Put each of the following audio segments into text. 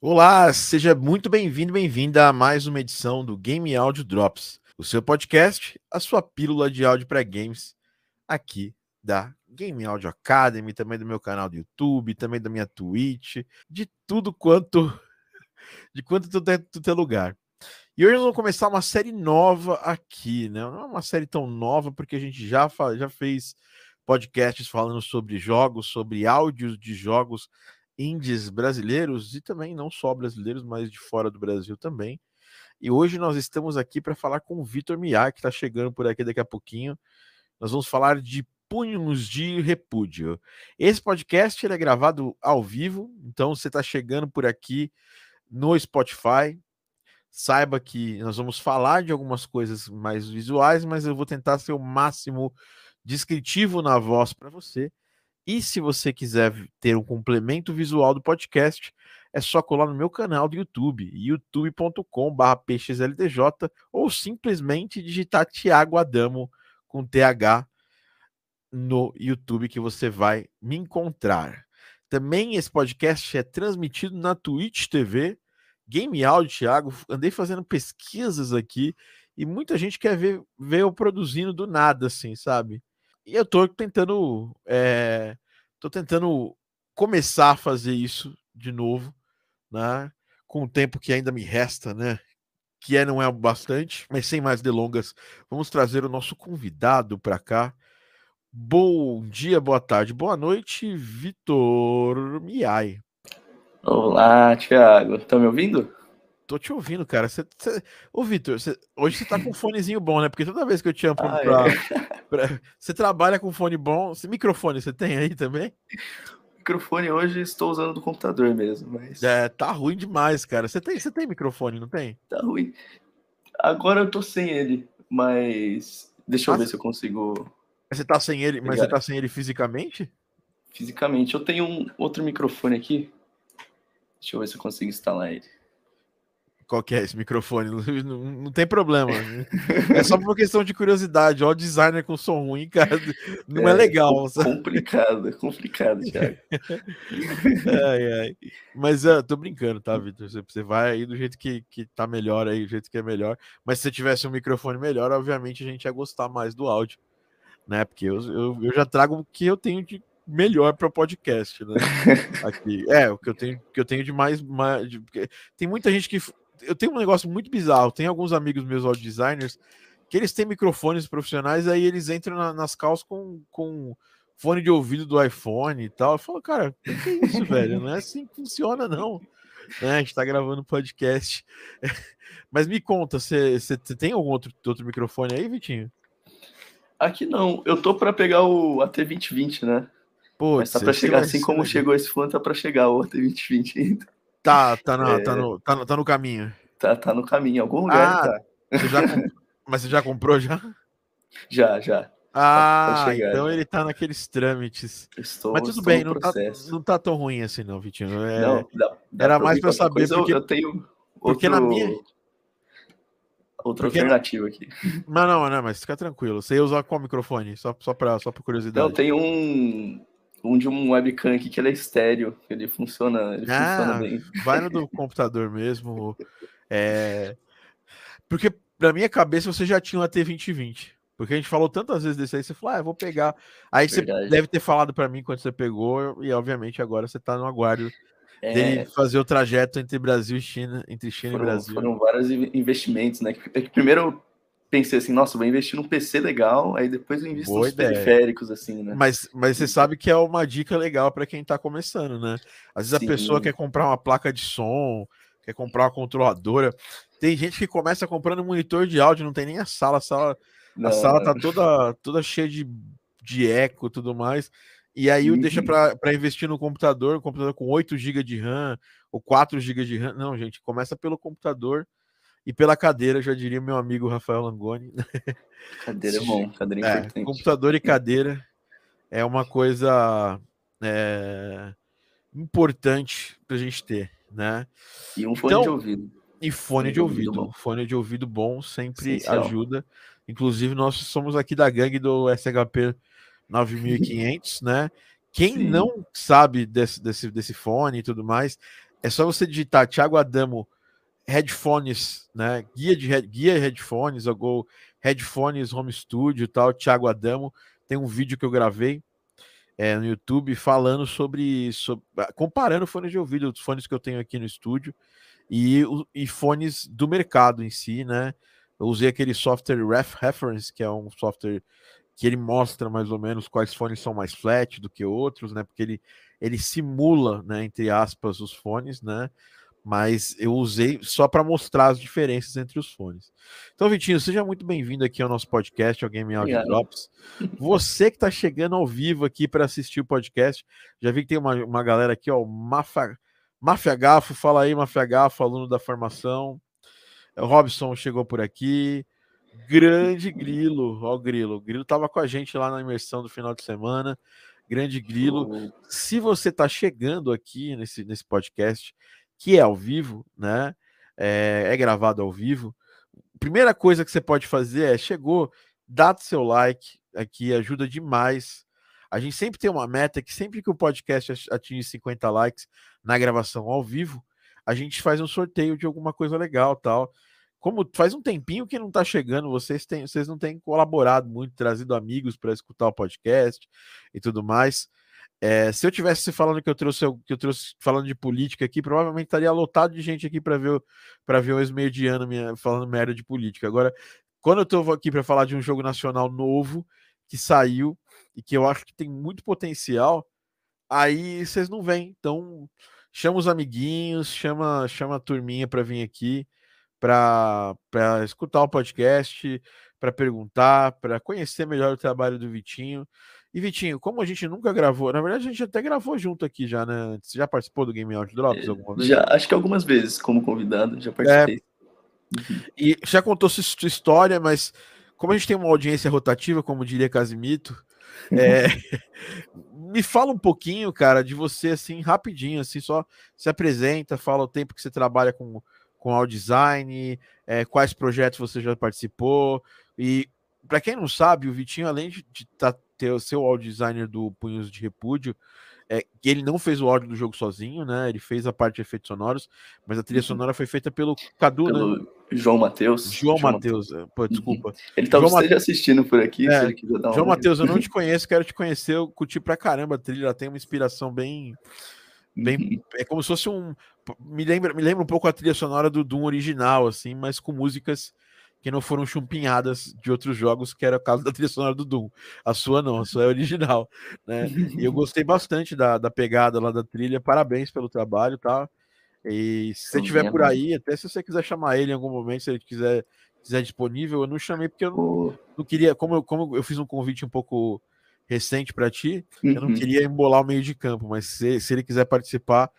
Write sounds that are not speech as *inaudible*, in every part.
Olá, seja muito bem-vindo, bem-vinda a mais uma edição do Game Audio Drops, o seu podcast, a sua pílula de áudio para games aqui da Game Audio Academy, também do meu canal do YouTube, também da minha Twitch, de tudo quanto *laughs* de quanto tudo é, tudo é lugar. E hoje nós vamos começar uma série nova aqui, né? Não é uma série tão nova porque a gente já já fez podcasts falando sobre jogos, sobre áudios de jogos indies brasileiros e também não só brasileiros, mas de fora do Brasil também. E hoje nós estamos aqui para falar com o Vitor Miar, que está chegando por aqui daqui a pouquinho. Nós vamos falar de punhos de repúdio. Esse podcast é gravado ao vivo, então você está chegando por aqui no Spotify. Saiba que nós vamos falar de algumas coisas mais visuais, mas eu vou tentar ser o máximo descritivo na voz para você. E se você quiser ter um complemento visual do podcast, é só colar no meu canal do YouTube, youtube.com/pxldj ou simplesmente digitar Tiago Adamo com TH no YouTube que você vai me encontrar. Também esse podcast é transmitido na Twitch TV, Game Audio, Thiago. Andei fazendo pesquisas aqui e muita gente quer ver, ver eu produzindo do nada, assim, sabe? E eu tô tentando. É, tô tentando começar a fazer isso de novo, né? Com o tempo que ainda me resta, né? Que é, não é bastante, mas sem mais delongas, vamos trazer o nosso convidado para cá. Bom dia, boa tarde, boa noite, Vitor Miai. Olá, Thiago. Estão me ouvindo? Tô te ouvindo, cara. Cê, cê... Ô, Vitor, hoje você tá com um fonezinho bom, né? Porque toda vez que eu te amo ah, pra, é. pra... Você trabalha com fone bom. Microfone você tem aí também? Microfone hoje estou usando do computador mesmo, mas. É, tá ruim demais, cara. Você tem, você tem microfone, não tem? Tá ruim. Agora eu tô sem ele, mas. Deixa eu ver se eu consigo. Você tá sem ele, mas você tá sem ele fisicamente? Fisicamente. Eu tenho um outro microfone aqui. Deixa eu ver se eu consigo instalar ele qual que é esse microfone, *laughs* não, não, tem problema. É só por questão de curiosidade. Ó, o designer com som ruim, cara, não é, é legal. É complicado, é complicado, Thiago. *laughs* ai, ai. Mas uh, tô brincando, tá, Vitor? Você, você vai aí do jeito que, que tá melhor aí, do jeito que é melhor. Mas se você tivesse um microfone melhor, obviamente a gente ia gostar mais do áudio, né? Porque eu, eu, eu já trago o que eu tenho de melhor para podcast, né? *laughs* Aqui. É, o que eu tenho, que eu tenho de mais, mais de, tem muita gente que eu tenho um negócio muito bizarro. Tem alguns amigos meus audio designers que eles têm microfones profissionais, aí eles entram na, nas calças com, com fone de ouvido do iPhone e tal. Eu falo, cara, o que é isso, *laughs* velho? Não é assim que funciona, não. Né? A gente tá gravando podcast. *laughs* Mas me conta, você tem algum outro, outro microfone aí, Vitinho? Aqui não. Eu tô para pegar o AT2020, né? Pô, Mas tá para chegar assim como chegou esse fone, tá para chegar o AT2020 ainda. Tá, tá, na, é... tá, no, tá, no, tá no caminho. Tá, tá no caminho, em algum lugar. Ah, tá. Você já Mas você já comprou já? *laughs* Já, já. Ah, tá então ele tá naqueles trâmites. Estou, Mas tudo bem, não tá, não tá tão ruim assim, não, Vitinho. É, não, dá, dá era mais para saber porque eu, tenho outro, porque na minha outra porque alternativa aqui. Mas não, não, mas fica tranquilo. Você ia usar qual microfone? Só só para só por curiosidade. Não, tem um um de um webcam aqui que ele é estéreo, ele funciona, ele ah, funciona bem. Vai no do *laughs* computador mesmo. É... Porque na minha cabeça você já tinha um AT2020. Porque a gente falou tantas vezes desse aí, você falou, ah, eu vou pegar. Aí Verdade. você deve ter falado para mim quando você pegou, e obviamente agora você tá no aguardo é... dele fazer o trajeto entre Brasil e China, entre China foram, e Brasil. Foram vários investimentos, né? Que primeiro pensei assim, nossa, vou investir num PC legal, aí depois eu invisto Boa nos ideia. periféricos, assim, né? Mas, mas você sabe que é uma dica legal para quem tá começando, né? Às vezes Sim. a pessoa quer comprar uma placa de som, quer comprar uma controladora. Tem gente que começa comprando um monitor de áudio, não tem nem a sala, a sala, não, a sala tá toda, toda cheia de, de eco e tudo mais. E aí uhum. deixa para investir no computador, um computador com 8 GB de RAM ou 4 GB de RAM. Não, gente, começa pelo computador e pela cadeira, já diria meu amigo Rafael Langoni. *laughs* Cadeira é bom, cadeira é, é importante. Computador e cadeira é uma coisa é, importante para a gente ter, né? E um fone então, de ouvido. E fone, de, ouvido. ouvido fone de ouvido bom sempre Essencial. ajuda. Inclusive, nós somos aqui da gangue do SHP 9500, né? Quem Sim. não sabe desse, desse, desse fone e tudo mais, É só você digitar Thiago Adamo headphones, né? Guia de guia headphones, ou headphones home studio e tal, Thiago Adamo. Tem um vídeo que eu gravei é, no YouTube falando sobre, sobre, comparando fones de ouvido, os fones que eu tenho aqui no estúdio e, e fones do mercado em si, né? Eu usei aquele software Ref Reference, que é um software que ele mostra mais ou menos quais fones são mais flat do que outros, né? Porque ele, ele simula, né, entre aspas, os fones, né? Mas eu usei só para mostrar as diferenças entre os fones. Então, Vitinho, seja muito bem-vindo aqui ao nosso podcast, ao Game Audio Drops. Você que está chegando ao vivo aqui para assistir o podcast, já vi que tem uma, uma galera aqui, ó, Mafia, Mafia Gafo, fala aí, Mafia Gafo, aluno da formação. O Robson chegou por aqui. Grande Grilo, ó o Grilo. O Grilo estava com a gente lá na imersão do final de semana. Grande Grilo. Se você está chegando aqui nesse, nesse podcast, que é ao vivo, né? É, é, gravado ao vivo. Primeira coisa que você pode fazer é chegou, dá seu like aqui, ajuda demais. A gente sempre tem uma meta que sempre que o podcast atinge 50 likes na gravação ao vivo, a gente faz um sorteio de alguma coisa legal, tal. Como faz um tempinho que não está chegando, vocês têm, vocês não têm colaborado muito, trazido amigos para escutar o podcast e tudo mais. É, se eu tivesse falando que eu trouxe que eu trouxe falando de política aqui, provavelmente estaria lotado de gente aqui para ver para ver o ex-mediano falando merda de política. Agora, quando eu estou aqui para falar de um jogo nacional novo que saiu e que eu acho que tem muito potencial, aí vocês não vêm. Então, chama os amiguinhos, chama chama a turminha para vir aqui para escutar o podcast, para perguntar, para conhecer melhor o trabalho do Vitinho. E Vitinho, como a gente nunca gravou, na verdade a gente até gravou junto aqui já, né? Você já participou do Game Out Drops é, alguma vez? Já, acho que algumas vezes como convidado, já participei. É, uhum. E já contou sua história, mas como a gente tem uma audiência rotativa, como diria Casimito, é, *laughs* me fala um pouquinho, cara, de você assim, rapidinho, assim, só se apresenta, fala o tempo que você trabalha com, com audio design, é, quais projetos você já participou. E para quem não sabe, o Vitinho, além de estar tá ter o seu audio designer do Punhos de Repúdio, é, que ele não fez o áudio do jogo sozinho, né? Ele fez a parte de efeitos sonoros, mas a trilha uhum. sonora foi feita pelo Cadu, pelo né? João Matheus. João, João Matheus, é, pô, desculpa. Uhum. Ele talvez João esteja Mate... assistindo por aqui, é, se ele quiser dar João Matheus, eu não te *laughs* conheço, quero te conhecer, eu curti pra caramba a trilha, ela tem uma inspiração bem... bem uhum. É como se fosse um... Me lembra, me lembra um pouco a trilha sonora do Doom original, assim, mas com músicas que não foram chumpinhadas de outros jogos, que era o caso da trilha sonora do Doom. A sua não, a sua é original, né? E eu gostei bastante da, da pegada lá da trilha. Parabéns pelo trabalho, tá? E se você estiver por aí, até se você quiser chamar ele em algum momento, se ele quiser, quiser disponível, eu não chamei porque eu não, não queria, como eu, como eu fiz um convite um pouco recente para ti, uhum. eu não uhum. queria embolar o meio de campo, mas se, se ele quiser participar,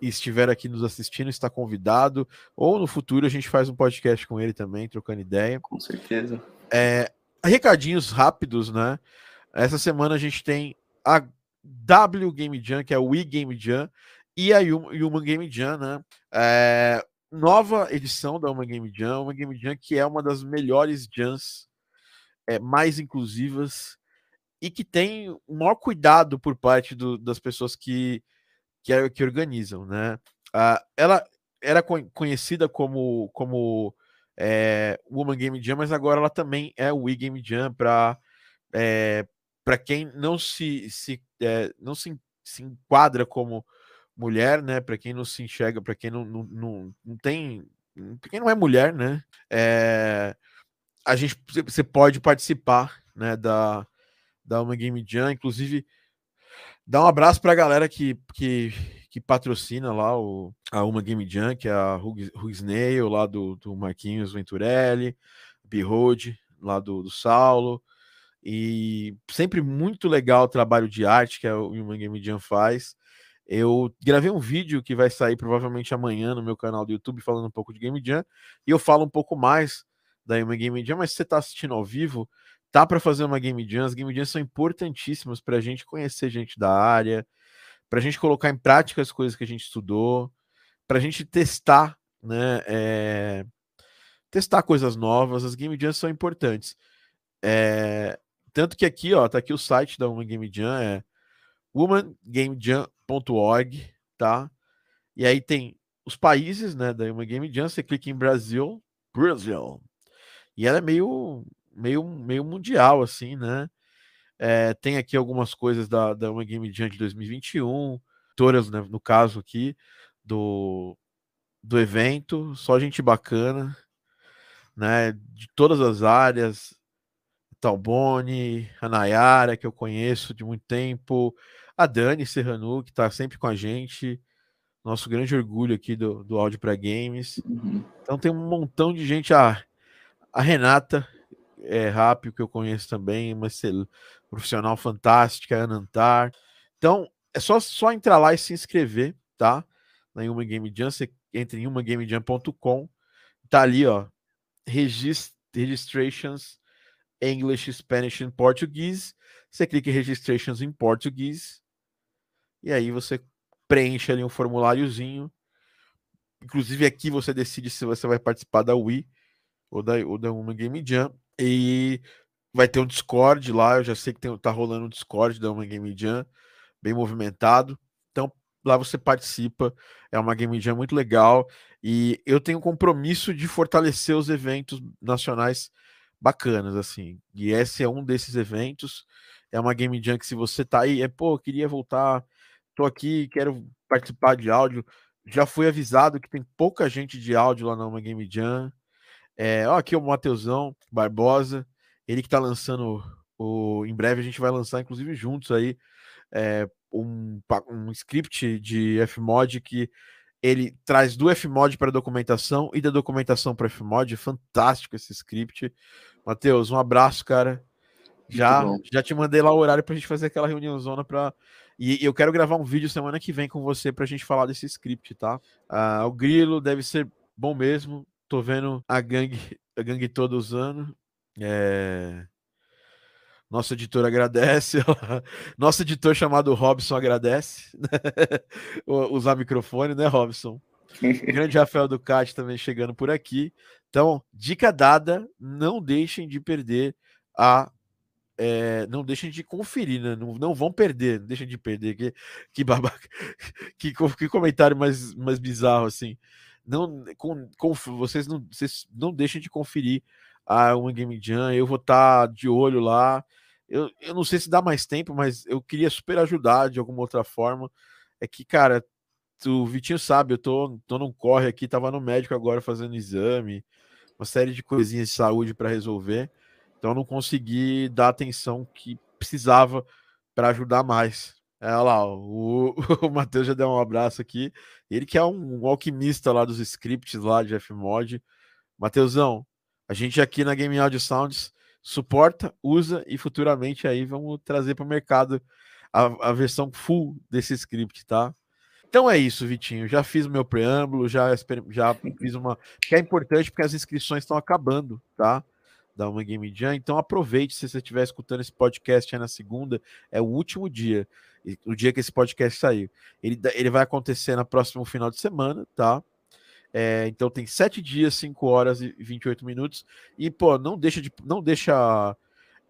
e estiver aqui nos assistindo, está convidado. Ou no futuro a gente faz um podcast com ele também, trocando ideia. Com certeza. É, recadinhos rápidos, né? Essa semana a gente tem a W Game Jam, que é o Wii Game Jam, e a Human Game Jam, né? É, nova edição da Human Game Jam, uma Game Jam que é uma das melhores jams é, mais inclusivas e que tem o maior cuidado por parte do, das pessoas que que, é, que organizam, né? Ah, ela era conhecida como, como é, Woman Game Jam, mas agora ela também é Wii Game Jam para é, para quem não se, se é, não se, se enquadra como mulher, né? Para quem não se enxerga, para quem não, não, não, não tem, pra quem não é mulher, né? É, a gente você pode participar, né? Da da uma Game Jam, inclusive Dá um abraço para a galera que, que, que, patrocina lá o, a Uma Game Jam, que é a Rugsnail, lá do, do Marquinhos Venturelli, Behold, lá do, do Saulo. E sempre muito legal o trabalho de arte que a Uma Game Jam faz. Eu gravei um vídeo que vai sair provavelmente amanhã no meu canal do YouTube falando um pouco de Game Jam. E eu falo um pouco mais da Uma Game Jam, mas se você está assistindo ao vivo, tá para fazer uma game jam. As game jams são importantíssimas para a gente conhecer gente da área, para a gente colocar em prática as coisas que a gente estudou, para a gente testar, né? É... testar coisas novas. As game jams são importantes. É... Tanto que aqui, ó, tá aqui o site da Woman Game Jam, é womangamejam.org, tá? E aí tem os países, né, da uma Game Jam, você clica em Brasil, Brasil. E ela é meio meio meio mundial assim, né? É, tem aqui algumas coisas da, da Uma Game Jam de 2021, todas, né, no caso aqui, do, do evento, só gente bacana, né, de todas as áreas, Talbone, a Nayara, que eu conheço de muito tempo, a Dani Serranu, que está sempre com a gente, nosso grande orgulho aqui do, do áudio para games. Uhum. Então tem um montão de gente, a, a Renata, é, Rápido, que eu conheço também, uma profissional fantástica, Anantar. Então, é só, só entrar lá e se inscrever, tá? Na Uma Game Jam, você entra em umagamejam.com, tá ali, ó, regist registrations English, Spanish e Português. Você clica em registrations em português e aí você preenche ali um formuláriozinho. Inclusive aqui você decide se você vai participar da Wii ou da, ou da Uma Game Jam. E vai ter um Discord lá. Eu já sei que tem, tá rolando um Discord da Uma Game Jam, bem movimentado. Então lá você participa. É uma Game Jam muito legal. E eu tenho compromisso de fortalecer os eventos nacionais bacanas, assim. E esse é um desses eventos. É uma Game Jam que se você tá aí, é, pô, queria voltar, tô aqui, quero participar de áudio. Já fui avisado que tem pouca gente de áudio lá na Uma Game Jam. É, ó, aqui o Mateusão Barbosa, ele que tá lançando o. Em breve a gente vai lançar, inclusive, juntos aí, é, um, um script de Fmod que ele traz do Fmod para documentação e da documentação para Fmod. Fantástico esse script. Matheus, um abraço, cara. Já, já te mandei lá o horário para a gente fazer aquela reunião zona para e eu quero gravar um vídeo semana que vem com você para a gente falar desse script, tá? Ah, o Grilo deve ser bom mesmo. Tô vendo a gangue, a gangue toda usando. É... Nosso editor agradece. *laughs* Nosso editor chamado Robson agradece. *laughs* Usar microfone, né, Robson? O grande *laughs* Rafael Ducati também chegando por aqui. Então, dica dada: não deixem de perder a. É, não deixem de conferir, né? Não, não vão perder, não deixem de perder. Que, que babaca. Que, que comentário mais, mais bizarro assim. Não, com, com, vocês, não, vocês não deixem de conferir a One Game Jam. Eu vou estar tá de olho lá. Eu, eu não sei se dá mais tempo, mas eu queria super ajudar de alguma outra forma. É que, cara, o Vitinho sabe, eu tô, tô num corre aqui, tava no médico agora fazendo exame, uma série de coisinhas de saúde para resolver. Então eu não consegui dar atenção que precisava para ajudar mais. É lá, o, *laughs* o Matheus já deu um abraço aqui. Ele que é um, um alquimista lá dos scripts lá de Fmod. Matheusão, a gente aqui na Game Audio Sounds suporta, usa e futuramente aí vamos trazer para o mercado a, a versão full desse script, tá? Então é isso, Vitinho. Já fiz o meu preâmbulo, já, já *laughs* fiz uma. Que é importante porque as inscrições estão acabando, tá? Da uma Game Jam. Então aproveite se você estiver escutando esse podcast aí na segunda, é o último dia, o dia que esse podcast sair. Ele, ele vai acontecer na próximo final de semana, tá? É, então tem 7 dias, 5 horas e 28 minutos. E, pô, não deixa de. Não deixa.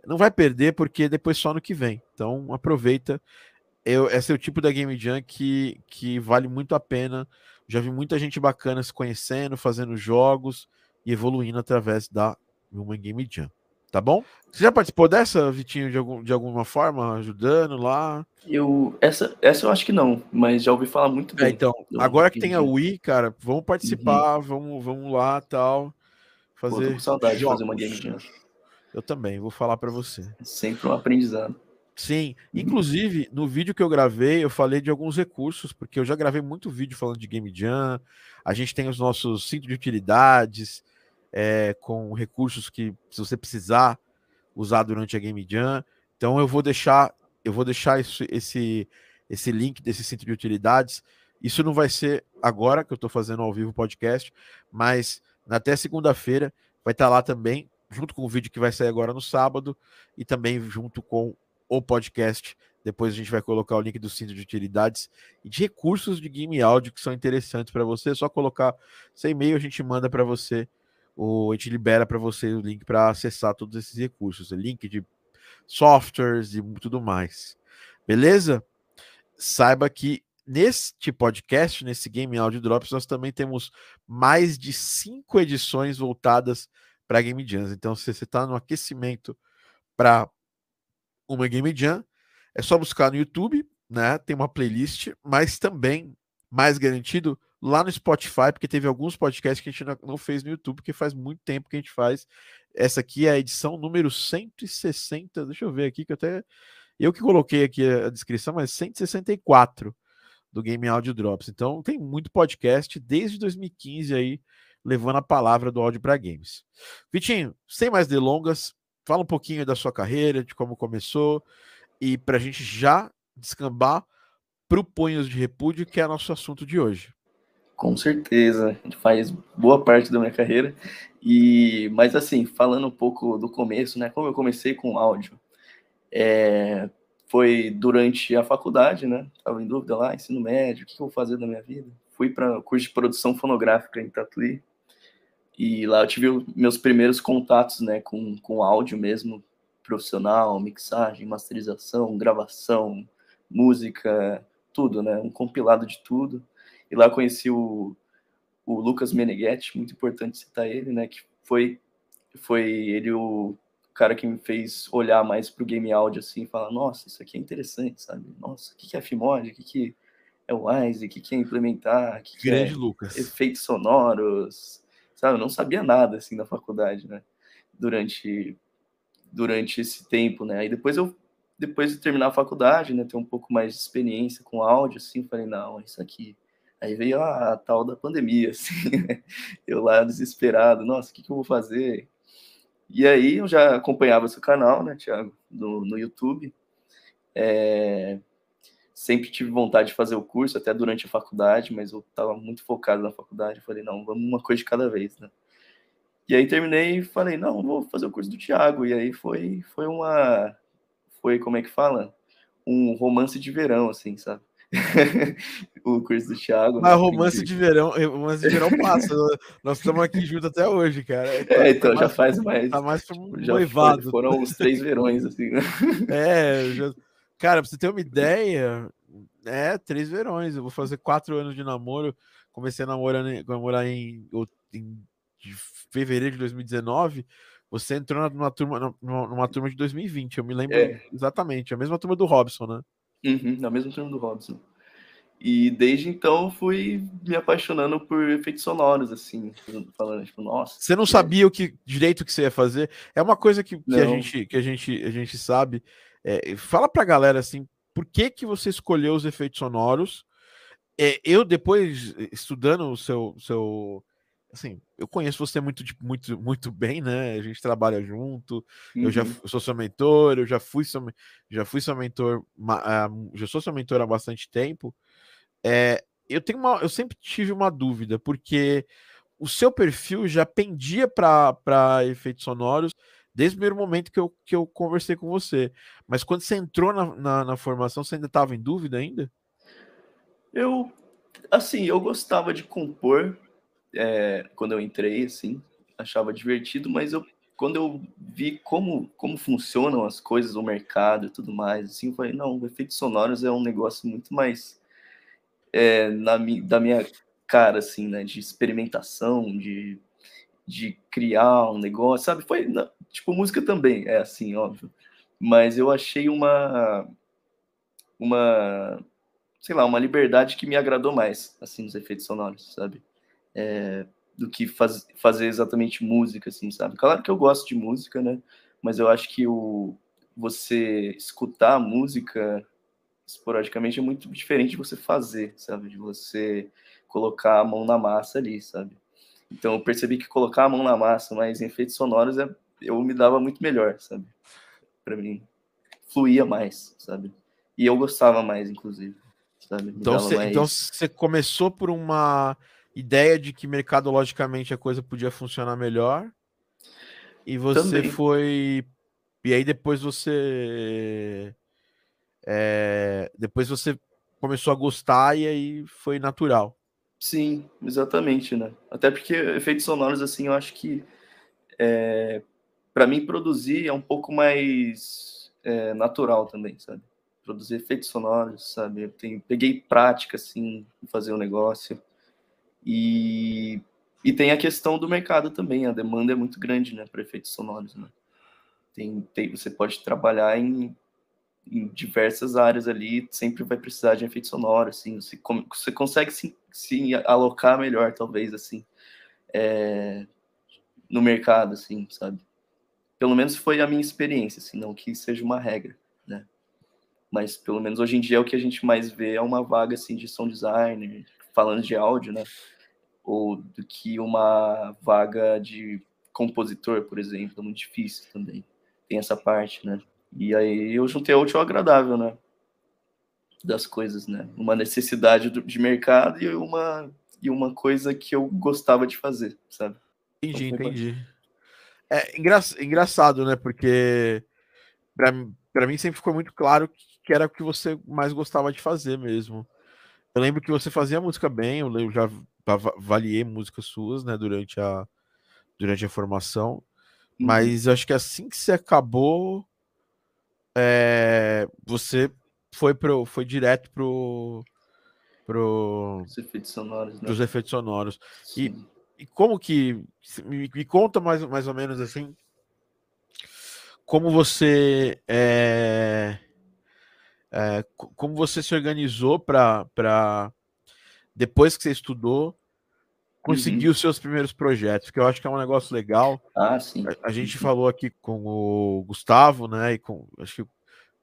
Não vai perder, porque depois só no que vem. Então aproveita. Eu, esse é o tipo da Game Jam que, que vale muito a pena. Já vi muita gente bacana se conhecendo, fazendo jogos e evoluindo através da Human Game Jam. Tá bom? Você já participou dessa, Vitinho, de, algum, de alguma forma, ajudando lá? Eu. Essa, essa eu acho que não, mas já ouvi falar muito é, bem. É, então, agora que tem a Wii, cara, vamos participar, uhum. vamos, vamos lá tal. Fazer. Pô, tô com saudade jogos. de fazer uma game jam. Eu também, vou falar para você. É sempre um aprendizado. Sim, uhum. inclusive no vídeo que eu gravei, eu falei de alguns recursos, porque eu já gravei muito vídeo falando de Game Jam. A gente tem os nossos cintos de utilidades, é, com recursos que, se você precisar usar durante a Game Jam. Então eu vou deixar, eu vou deixar esse, esse, esse link desse centro de utilidades. Isso não vai ser agora que eu estou fazendo ao vivo o podcast, mas até segunda-feira vai estar tá lá também, junto com o vídeo que vai sair agora no sábado, e também junto com o podcast. Depois a gente vai colocar o link do centro de utilidades e de recursos de game áudio que são interessantes para você. É só colocar seu e-mail, a gente manda para você o, a gente libera para você o link para acessar todos esses recursos, link de softwares e tudo mais. Beleza? Saiba que neste podcast, nesse Game Audio Drops, nós também temos mais de cinco edições voltadas para Game Jams. Então, se você está no aquecimento para uma Game Jam, é só buscar no YouTube, né? Tem uma playlist, mas também, mais garantido, lá no Spotify, porque teve alguns podcasts que a gente não fez no YouTube, porque faz muito tempo que a gente faz. Essa aqui é a edição número 160. Deixa eu ver aqui, que até. Eu que coloquei aqui a descrição, mas 164 do Game Audio Drops. Então tem muito podcast desde 2015 aí, levando a palavra do áudio para games. Vitinho, sem mais delongas, fala um pouquinho da sua carreira, de como começou, e para a gente já descambar para o Punhos de Repúdio, que é nosso assunto de hoje. Com certeza, faz boa parte da minha carreira. E, mas assim, falando um pouco do começo, né? Como eu comecei com áudio, é, foi durante a faculdade, né? Tava em dúvida lá, ensino médio, o que eu vou fazer da minha vida? Fui para curso de produção fonográfica em Tatuí. E lá eu tive meus primeiros contatos, né, com, com áudio mesmo, profissional, mixagem, masterização, gravação, música, tudo, né? Um compilado de tudo. E lá conheci o, o Lucas Meneghetti, muito importante citar ele, né? Que foi, foi ele o cara que me fez olhar mais para o game audio assim e falar, nossa, isso aqui é interessante, sabe? Nossa, o que é Fimod? O que é o Wise? O que é implementar? O que Grande é Lucas. efeitos sonoros? Sabe? Eu não sabia nada assim na faculdade, né? Durante durante esse tempo, né? Aí depois eu depois de terminar a faculdade, né, ter um pouco mais de experiência com áudio, assim, falei, não, isso aqui Aí veio a, a tal da pandemia, *laughs* assim, né? eu lá desesperado, nossa, o que, que eu vou fazer? E aí eu já acompanhava seu canal, né, Thiago, no, no YouTube. É, sempre tive vontade de fazer o curso, até durante a faculdade, mas eu estava muito focado na faculdade. Falei, não, vamos uma coisa de cada vez, né? E aí terminei e falei, não, vou fazer o curso do Thiago. E aí foi, foi uma. Foi, como é que fala? Um romance de verão, assim, sabe? *laughs* o curso do Thiago. Mas né? romance de verão, romance de verão passa. Nós estamos aqui juntos até hoje, cara. É, tá, então tá já faz mais. Tá mais já noivado. Foram uns três verões, assim, né? *laughs* É, já... cara, pra você ter uma ideia, é três verões. Eu vou fazer quatro anos de namoro. Comecei a namorar, namorar em, em fevereiro de 2019. Você entrou numa turma, numa, turma de 2020, eu me lembro é. exatamente, a mesma turma do Robson, né? Uhum, na mesma turma do Robson. E desde então fui me apaixonando por efeitos sonoros, assim, falando, tipo, nossa. Você não sabia o que direito que você ia fazer? É uma coisa que, que a gente que a gente a gente sabe. É, fala pra galera assim, por que que você escolheu os efeitos sonoros? É, eu depois estudando o seu seu assim, eu conheço você muito, muito, muito bem, né? A gente trabalha junto. Uhum. Eu já uhum. eu sou seu mentor, eu já fui seu, já fui seu mentor, uh, já sou seu mentor há bastante tempo. É, eu tenho uma, eu sempre tive uma dúvida, porque o seu perfil já pendia para efeitos sonoros desde o primeiro momento que eu, que eu conversei com você. Mas quando você entrou na, na, na formação, você ainda estava em dúvida ainda? Eu, assim, eu gostava de compor, é, quando eu entrei, assim, achava divertido, mas eu, quando eu vi como, como funcionam as coisas, o mercado e tudo mais, assim, eu falei, não, efeitos sonoros é um negócio muito mais é, na, da minha cara, assim, né, de experimentação, de, de criar um negócio, sabe? Foi, tipo, música também é assim, óbvio, mas eu achei uma, uma, sei lá, uma liberdade que me agradou mais, assim, nos efeitos sonoros, sabe? É, do que faz, fazer exatamente música, assim, sabe? Claro que eu gosto de música, né? Mas eu acho que o você escutar a música esporadicamente é muito diferente de você fazer, sabe? De você colocar a mão na massa ali, sabe? Então eu percebi que colocar a mão na massa, mas em efeitos sonoros, é, eu me dava muito melhor, sabe? Para mim, fluía mais, sabe? E eu gostava mais, inclusive. Sabe? então, você, mais... então você começou por uma ideia de que mercadologicamente a coisa podia funcionar melhor. E você Também. foi. E aí depois você. É... Depois você começou a gostar e aí foi natural. Sim, exatamente, né? Até porque efeitos sonoros, assim, eu acho que é... para mim produzir é um pouco mais é, natural também, sabe? produzir efeitos sonoros, sabe? Eu tenho, peguei prática, assim, em fazer o um negócio. E, e tem a questão do mercado também, a demanda é muito grande, né, para efeitos sonoros, né? Tem, tem, você pode trabalhar em, em diversas áreas ali, sempre vai precisar de efeito sonoro, assim, você, você consegue se, se alocar melhor, talvez, assim, é, no mercado, assim, sabe? Pelo menos foi a minha experiência, assim, não que seja uma regra, né? Mas pelo menos hoje em dia o que a gente mais vê é uma vaga, assim, de som designer, falando de áudio, né? Ou do que uma vaga de compositor, por exemplo, é muito difícil também. Tem essa parte, né? E aí eu juntei o útil ao agradável, né? Das coisas, né? Uma necessidade de mercado e uma, e uma coisa que eu gostava de fazer, sabe? Entendi, entendi. É engra engraçado, né? Porque para mim sempre ficou muito claro que era o que você mais gostava de fazer mesmo. Eu lembro que você fazia música bem, eu já avaliei músicas suas, né, durante a, durante a formação, uhum. mas acho que assim que você acabou, é, você foi pro, foi direto pro pro Os efeitos sonoros, né? dos efeitos sonoros. E, e como que me, me, conta mais, mais ou menos assim como você é, é, como você se organizou para depois que você estudou conseguir uhum. os seus primeiros projetos, que eu acho que é um negócio legal. Ah, sim. A, a gente uhum. falou aqui com o Gustavo, né? E com acho que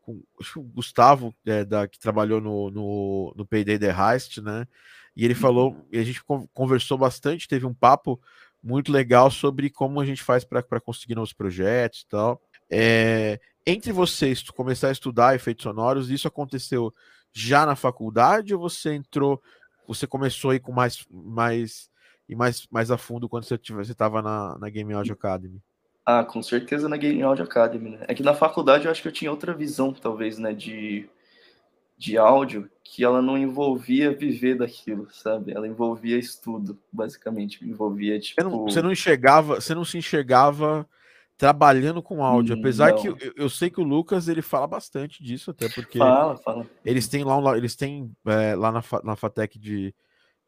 com, acho que o Gustavo, é, da, que trabalhou no, no, no Payday The Heist, né? E ele falou, uhum. e a gente conversou bastante, teve um papo muito legal sobre como a gente faz para conseguir novos projetos e tal. É, entre vocês, começar a estudar efeitos sonoros, isso aconteceu já na faculdade ou você entrou, você começou aí com mais, mais e mais, mais a fundo quando você estava na, na Game Audio Academy? Ah, com certeza na Game Audio Academy, né? É que na faculdade eu acho que eu tinha outra visão, talvez, né, de, de áudio, que ela não envolvia viver daquilo, sabe? Ela envolvia estudo, basicamente, envolvia, tipo... Você não, você não enxergava, você não se enxergava trabalhando com áudio, apesar não. que eu, eu, sei que o Lucas ele fala bastante disso, até porque fala, fala. eles têm lá, eles têm é, lá na, na Fatec de,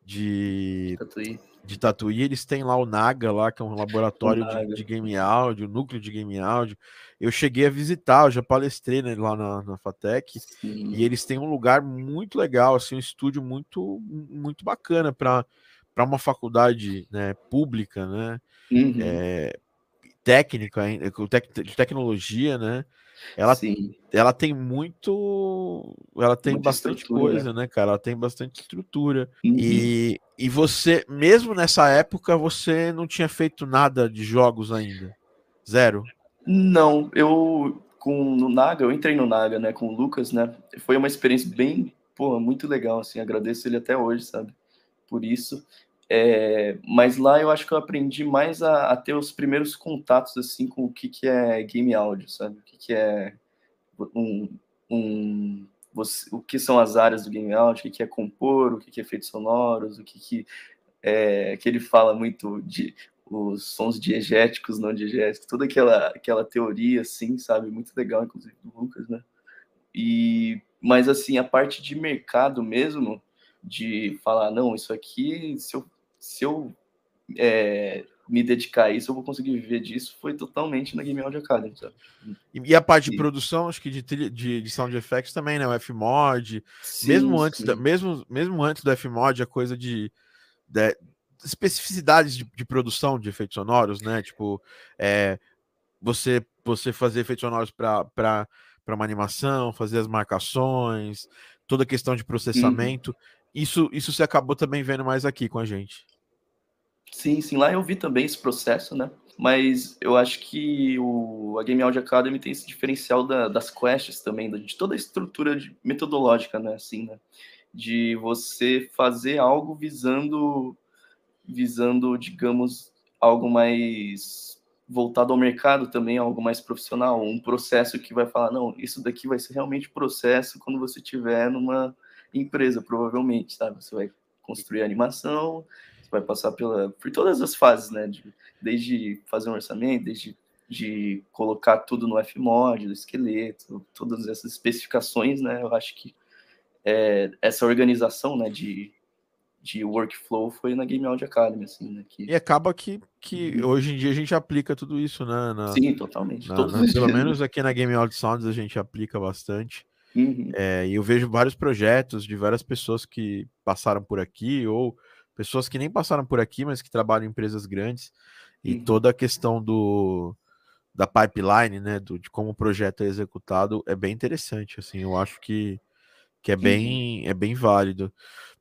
de Tatuí de Tatuí, eles têm lá o Naga, lá, que é um laboratório de, de, game áudio, núcleo de game áudio. Eu cheguei a visitar, eu já palestrei né, lá na, na Fatec, Sim. e eles têm um lugar muito legal, assim, um estúdio muito, muito bacana para uma faculdade né, pública, né? Uhum. É, técnica, de tecnologia, né? Ela, Sim. ela tem muito. Ela tem Muita bastante coisa, né, cara? Ela tem bastante estrutura. Uhum. E, e você, mesmo nessa época, você não tinha feito nada de jogos ainda? Zero? Não, eu com no Naga, eu entrei no Naga, né, com o Lucas, né? Foi uma experiência bem, pô, muito legal, assim, agradeço ele até hoje, sabe? Por isso. É, mas lá eu acho que eu aprendi mais a, a, ter os primeiros contatos assim com o que, que é game áudio, sabe? O que, que é um, um você, o que são as áreas do game áudio, o que, que é compor, o que, que é efeitos sonoros, o que, que é que ele fala muito de os sons diegéticos, não diegéticos, toda aquela aquela teoria assim, sabe? Muito legal, inclusive do Lucas, né? E mas assim a parte de mercado mesmo de falar não, isso aqui se eu se eu é, me dedicar a isso, eu vou conseguir viver disso, foi totalmente na Game Audio Academy, sabe? E, a parte de produção, acho que de, de, de sound effects também, né? O Fmod, sim, mesmo, antes da, mesmo, mesmo antes do Fmod, a coisa de, de especificidades de, de, produção de efeitos sonoros, né? Tipo, é, você, você fazer efeitos sonoros para uma animação, fazer as marcações, toda a questão de processamento. Uhum. Isso, isso você acabou também vendo mais aqui com a gente. Sim, sim, lá eu vi também esse processo, né? Mas eu acho que o, a Game Audio Academy tem esse diferencial da, das quests também, de toda a estrutura de, metodológica, né? Assim, né? De você fazer algo visando, visando, digamos, algo mais voltado ao mercado também, algo mais profissional, um processo que vai falar, não, isso daqui vai ser realmente processo quando você tiver numa empresa, provavelmente, sabe? Você vai construir animação, vai passar pela, por todas as fases, né? De, desde fazer um orçamento, desde de colocar tudo no Fmod, do esqueleto, todas essas especificações, né? Eu acho que é, essa organização, né, de, de workflow foi na Game Audio Academy, assim, né? Que... E acaba que, que uhum. hoje em dia a gente aplica tudo isso, né? Na, Sim, totalmente. Na, na, pelo menos aqui na Game Audio Sounds a gente aplica bastante. Uhum. É, e eu vejo vários projetos de várias pessoas que passaram por aqui, ou pessoas que nem passaram por aqui, mas que trabalham em empresas grandes, e uhum. toda a questão do da pipeline, né, do, de como o projeto é executado, é bem interessante, assim, eu acho que, que é bem uhum. é bem válido.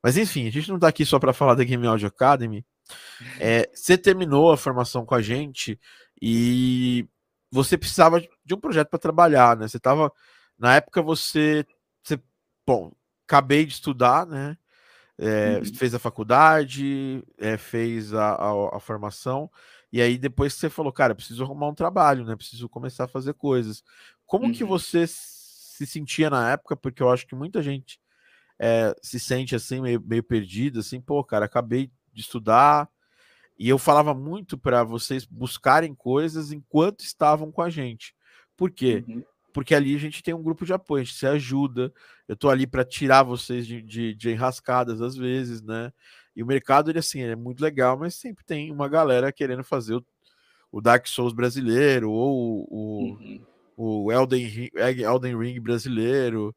Mas enfim, a gente não está aqui só para falar da Game Audio Academy. *laughs* É, você terminou a formação com a gente e você precisava de um projeto para trabalhar, né? Você estava na época você, você bom, acabei de estudar, né? É, uhum. Fez a faculdade, é, fez a, a, a, formação, e aí depois você falou, cara, preciso arrumar um trabalho, né? Preciso começar a fazer coisas. Como uhum. que você se sentia na época? Porque eu acho que muita gente é, se sente assim, meio, meio perdido, assim, pô, cara, acabei de estudar, e eu falava muito para vocês buscarem coisas enquanto estavam com a gente. Por quê? Uhum porque ali a gente tem um grupo de apoio, a gente se ajuda. Eu tô ali para tirar vocês de, de, de, enrascadas às vezes, né? E o mercado, ele assim, é muito legal, mas sempre tem uma galera querendo fazer o, o Dark Souls brasileiro, ou o, uhum. o Elden, Elden Ring brasileiro,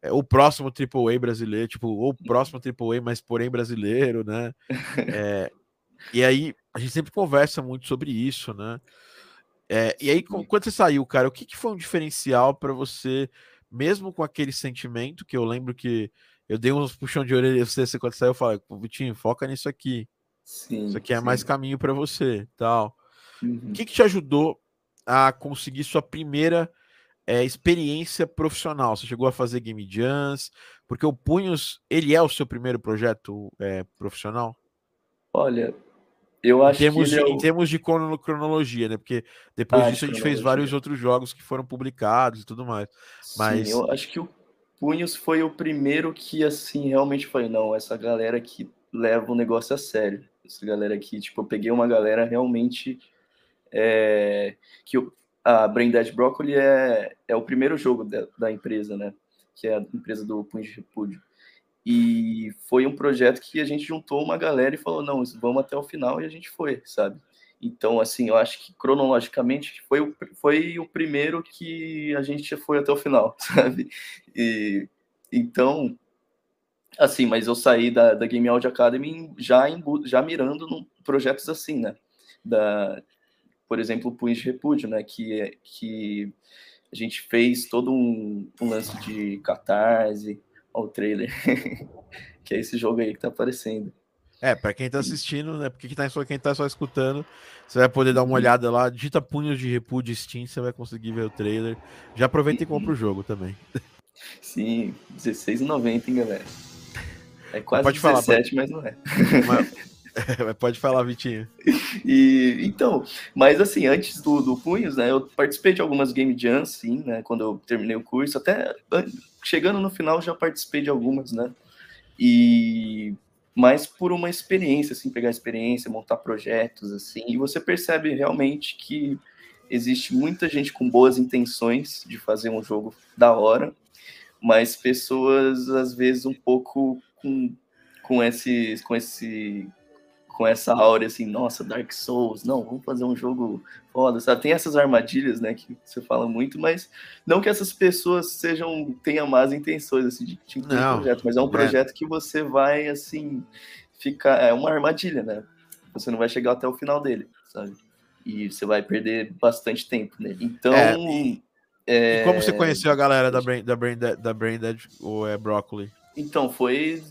é, o próximo AAA brasileiro, tipo, ou o uhum. próximo AAA, mas porém brasileiro, né? É, e aí a gente sempre conversa muito sobre isso, né? É, e aí, quando você saiu, cara, o que, que foi um diferencial para você, mesmo com aquele sentimento que eu lembro que eu dei uns puxão de orelha você, você quando saiu, eu falei, Vitinho, foca nisso aqui. Sim, Isso aqui é sim. mais caminho para você, tal. Uhum. O que, que te ajudou a conseguir sua primeira é, experiência profissional? Você chegou a fazer game jams? Porque o Punhos, ele é o seu primeiro projeto é, profissional? Olha, eu acho em termos, que de, é o... em termos de cronologia, né? Porque depois ah, disso a gente fez vários outros jogos que foram publicados e tudo mais. Mas Sim, eu acho que o Punhos foi o primeiro que assim realmente foi não, essa galera que leva o negócio a sério. Essa galera aqui, tipo, eu peguei uma galera realmente é, que o, a Brain Dead Broccoli é, é o primeiro jogo da, da empresa, né? Que é a empresa do Punho de Repúdio. E foi um projeto que a gente juntou uma galera e falou: não, vamos até o final, e a gente foi, sabe? Então, assim, eu acho que cronologicamente foi o, foi o primeiro que a gente foi até o final, *laughs* sabe? E, então, assim, mas eu saí da, da Game Audio Academy já, em, já mirando em projetos assim, né? Da, por exemplo, o Punho de Repúdio, né? Que, que a gente fez todo um, um lance de catarse, o trailer, *laughs* que é esse jogo aí que tá aparecendo. É, para quem tá assistindo, né? Porque quem tá, só, quem tá só escutando, você vai poder dar uma uhum. olhada lá, digita punhos de repúdio Steam, você vai conseguir ver o trailer. Já aproveita e compra o jogo também. Sim, R$16,90, hein, galera? É quase pode 17, falar, mas não é. *laughs* *laughs* Mas... Pode falar, Vitinho. E, então, mas assim, antes do, do Punhos, né, eu participei de algumas Game Jams, sim, né, quando eu terminei o curso, até chegando no final já participei de algumas, né, e mas por uma experiência, assim, pegar experiência, montar projetos, assim, e você percebe realmente que existe muita gente com boas intenções de fazer um jogo da hora, mas pessoas, às vezes, um pouco com, com, esse, com esse com essa aura assim, nossa, Dark Souls, não, vamos fazer um jogo foda, sabe? Tem essas armadilhas, né, que você fala muito, mas não que essas pessoas sejam, tenham más intenções, assim, de, de um projeto, mas é um é. projeto é. que você vai, assim, ficar, é uma armadilha, né? Você não vai chegar até o final dele, sabe? E você vai perder bastante tempo, né? Então... É, e, é... e como você conheceu a galera da Brain, da Brain, da Brain Dead ou é Broccoli? Então, foi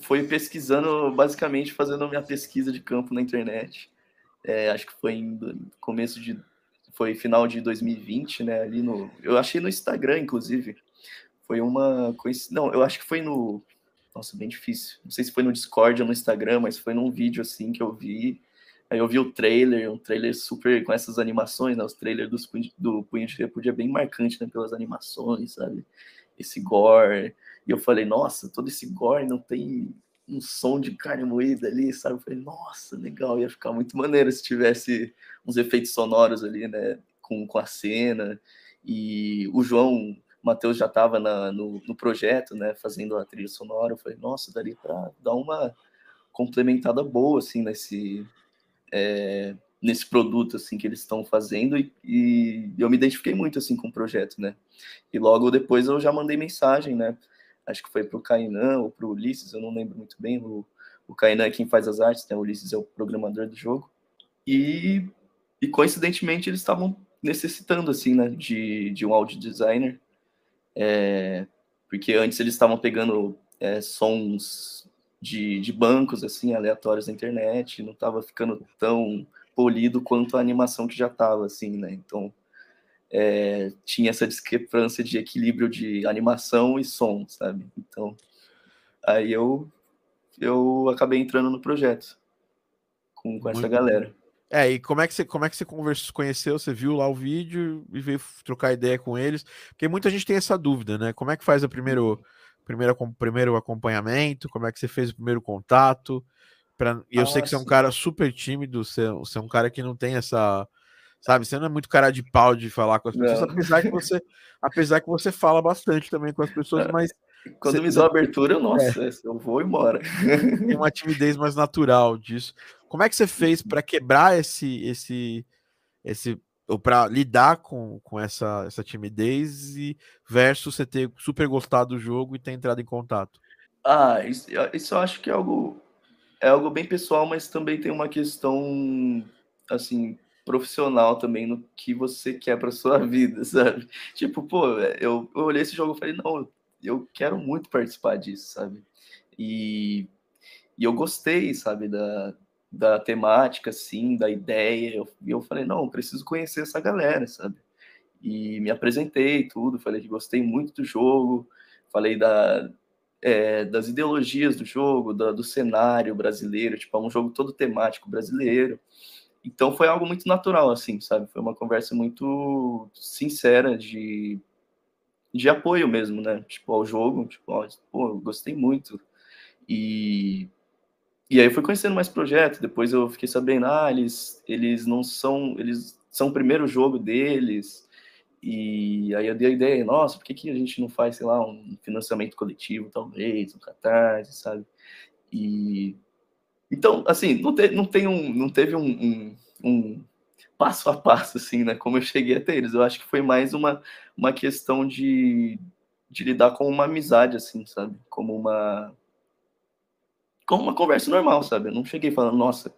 foi pesquisando, basicamente fazendo minha pesquisa de campo na internet. É, acho que foi em começo de. Foi final de 2020, né? Ali no. Eu achei no Instagram, inclusive. Foi uma coisa. Não, eu acho que foi no. Nossa, bem difícil. Não sei se foi no Discord ou no Instagram, mas foi num vídeo assim que eu vi. Aí eu vi o trailer, um trailer super com essas animações, né? Os trailers dos, do Punho de Repúdio é bem marcante, né? Pelas animações, sabe? Esse gore. E eu falei, nossa, todo esse gore não tem um som de carne moída ali, sabe? Eu falei, nossa, legal, ia ficar muito maneiro se tivesse uns efeitos sonoros ali, né? Com, com a cena. E o João Matheus já estava no, no projeto, né? Fazendo a trilha sonora. Eu falei, nossa, daria para dar uma complementada boa, assim, nesse. É, nesse produto assim que eles estão fazendo e, e, eu me identifiquei muito assim com o projeto, né? E logo depois eu já mandei mensagem, né? Acho que foi para o Kainan ou para o Ulisses, eu não lembro muito bem. O, o Kainan é quem faz as artes, né? O Ulisses é o programador do jogo. E, e coincidentemente eles estavam necessitando assim, né? De, de um audio designer, é, porque antes eles estavam pegando é, sons de, de bancos assim aleatórios na internet, não estava ficando tão polido quanto a animação que já estava, assim, né? Então, é, tinha essa discrepância de equilíbrio de animação e som, sabe? Então, aí eu, eu acabei entrando no projeto com, com essa galera. É, e como é que você, como é que você conversou, conheceu, você viu lá o vídeo e veio trocar ideia com eles? Porque muita gente tem essa dúvida, né? Como é que faz o primeiro, primeiro, primeiro acompanhamento? Como é que você fez o primeiro contato? Pra, e eu sei que você é um cara super tímido, você, você é um cara que não tem essa. Sabe, você não é muito cara de pau de falar com as pessoas, não. apesar que você, *laughs* apesar que você fala bastante também com as pessoas, é, mas. Quando você, me dá abertura, eu, nossa, é. eu vou embora. Tem uma timidez mais natural disso. Como é que você fez para quebrar esse, esse, esse ou para lidar com, com essa, essa timidez e versus você ter super gostado do jogo e ter entrado em contato? Ah, isso, isso eu acho que é algo é algo bem pessoal, mas também tem uma questão assim profissional também no que você quer para sua *laughs* vida, sabe? Tipo, pô, eu, eu olhei esse jogo e falei, não, eu quero muito participar disso, sabe? E, e eu gostei, sabe, da, da temática, assim, da ideia. Eu, e eu falei, não, eu preciso conhecer essa galera, sabe? E me apresentei tudo, falei que gostei muito do jogo, falei da, é, das ideologias do jogo, do, do cenário brasileiro, tipo, é um jogo todo temático brasileiro. Então foi algo muito natural, assim, sabe? Foi uma conversa muito sincera de, de apoio mesmo, né? Tipo, ao jogo, tipo, ó, pô, eu gostei muito. E, e aí eu fui conhecendo mais projetos, depois eu fiquei sabendo, ah, eles, eles não são, eles são o primeiro jogo deles, e aí eu dei a ideia, nossa, por que, que a gente não faz, sei lá, um financiamento coletivo, talvez, um catarse, sabe? E então, assim, não, te, não, tem um, não teve um, um, um, passo a passo, assim, né? Como eu cheguei até eles. Eu acho que foi mais uma, uma questão de, de lidar com uma amizade, assim, sabe? Como uma como uma conversa normal, sabe? Eu não cheguei falando, nossa,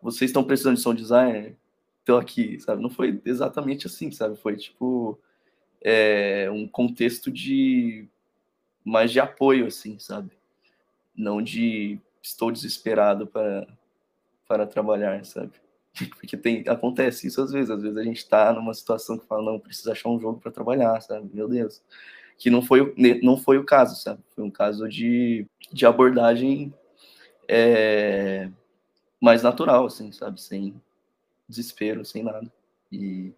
vocês estão precisando de som designer, estou aqui, sabe? Não foi exatamente assim, sabe? Foi tipo é, um contexto de mais de apoio, assim, sabe? Não de estou desesperado para para trabalhar, sabe? *laughs* Porque tem acontece isso às vezes, às vezes a gente está numa situação que fala não precisa achar um jogo para trabalhar, sabe? Meu Deus, que não foi não foi o caso, sabe? Foi um caso de, de abordagem é, mais natural, assim, sabe? Sem desespero, sem nada. E